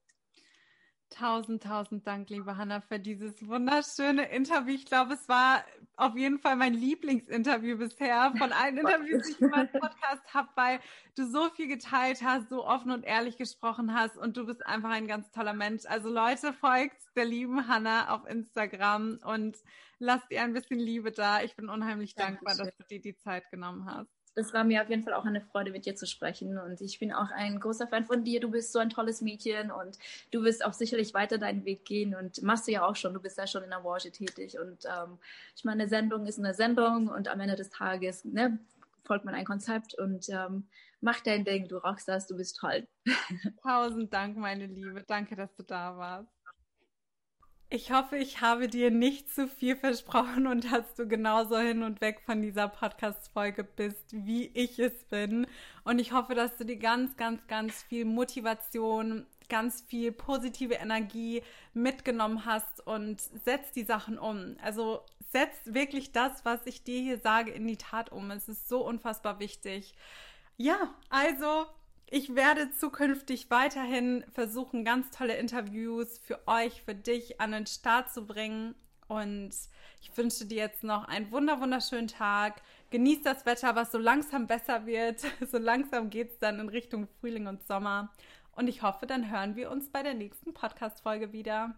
Tausend, tausend Dank, liebe Hanna, für dieses wunderschöne Interview. Ich glaube, es war auf jeden Fall mein Lieblingsinterview bisher von allen Interviews, die ich in meinem Podcast habe, weil du so viel geteilt hast, so offen und ehrlich gesprochen hast und du bist einfach ein ganz toller Mensch. Also Leute, folgt der lieben Hanna auf Instagram und lasst ihr ein bisschen Liebe da. Ich bin unheimlich Dankeschön. dankbar, dass du dir die Zeit genommen hast es war mir auf jeden Fall auch eine Freude, mit dir zu sprechen. Und ich bin auch ein großer Fan von dir. Du bist so ein tolles Mädchen und du wirst auch sicherlich weiter deinen Weg gehen und machst du ja auch schon. Du bist ja schon in der Branche tätig. Und ähm, ich meine, eine Sendung ist eine Sendung und am Ende des Tages ne, folgt man ein Konzept und ähm, mach dein Ding, du rockst das, du bist toll. Tausend Dank, meine Liebe. Danke, dass du da warst. Ich hoffe, ich habe dir nicht zu viel versprochen und dass du genauso hin und weg von dieser Podcast-Folge bist, wie ich es bin. Und ich hoffe, dass du dir ganz, ganz, ganz viel Motivation, ganz viel positive Energie mitgenommen hast und setz die Sachen um. Also setz wirklich das, was ich dir hier sage, in die Tat um. Es ist so unfassbar wichtig. Ja, also ich werde zukünftig weiterhin versuchen, ganz tolle Interviews für euch, für dich an den Start zu bringen. Und ich wünsche dir jetzt noch einen wunder wunderschönen Tag. Genieß das Wetter, was so langsam besser wird. So langsam geht es dann in Richtung Frühling und Sommer. Und ich hoffe, dann hören wir uns bei der nächsten Podcast-Folge wieder.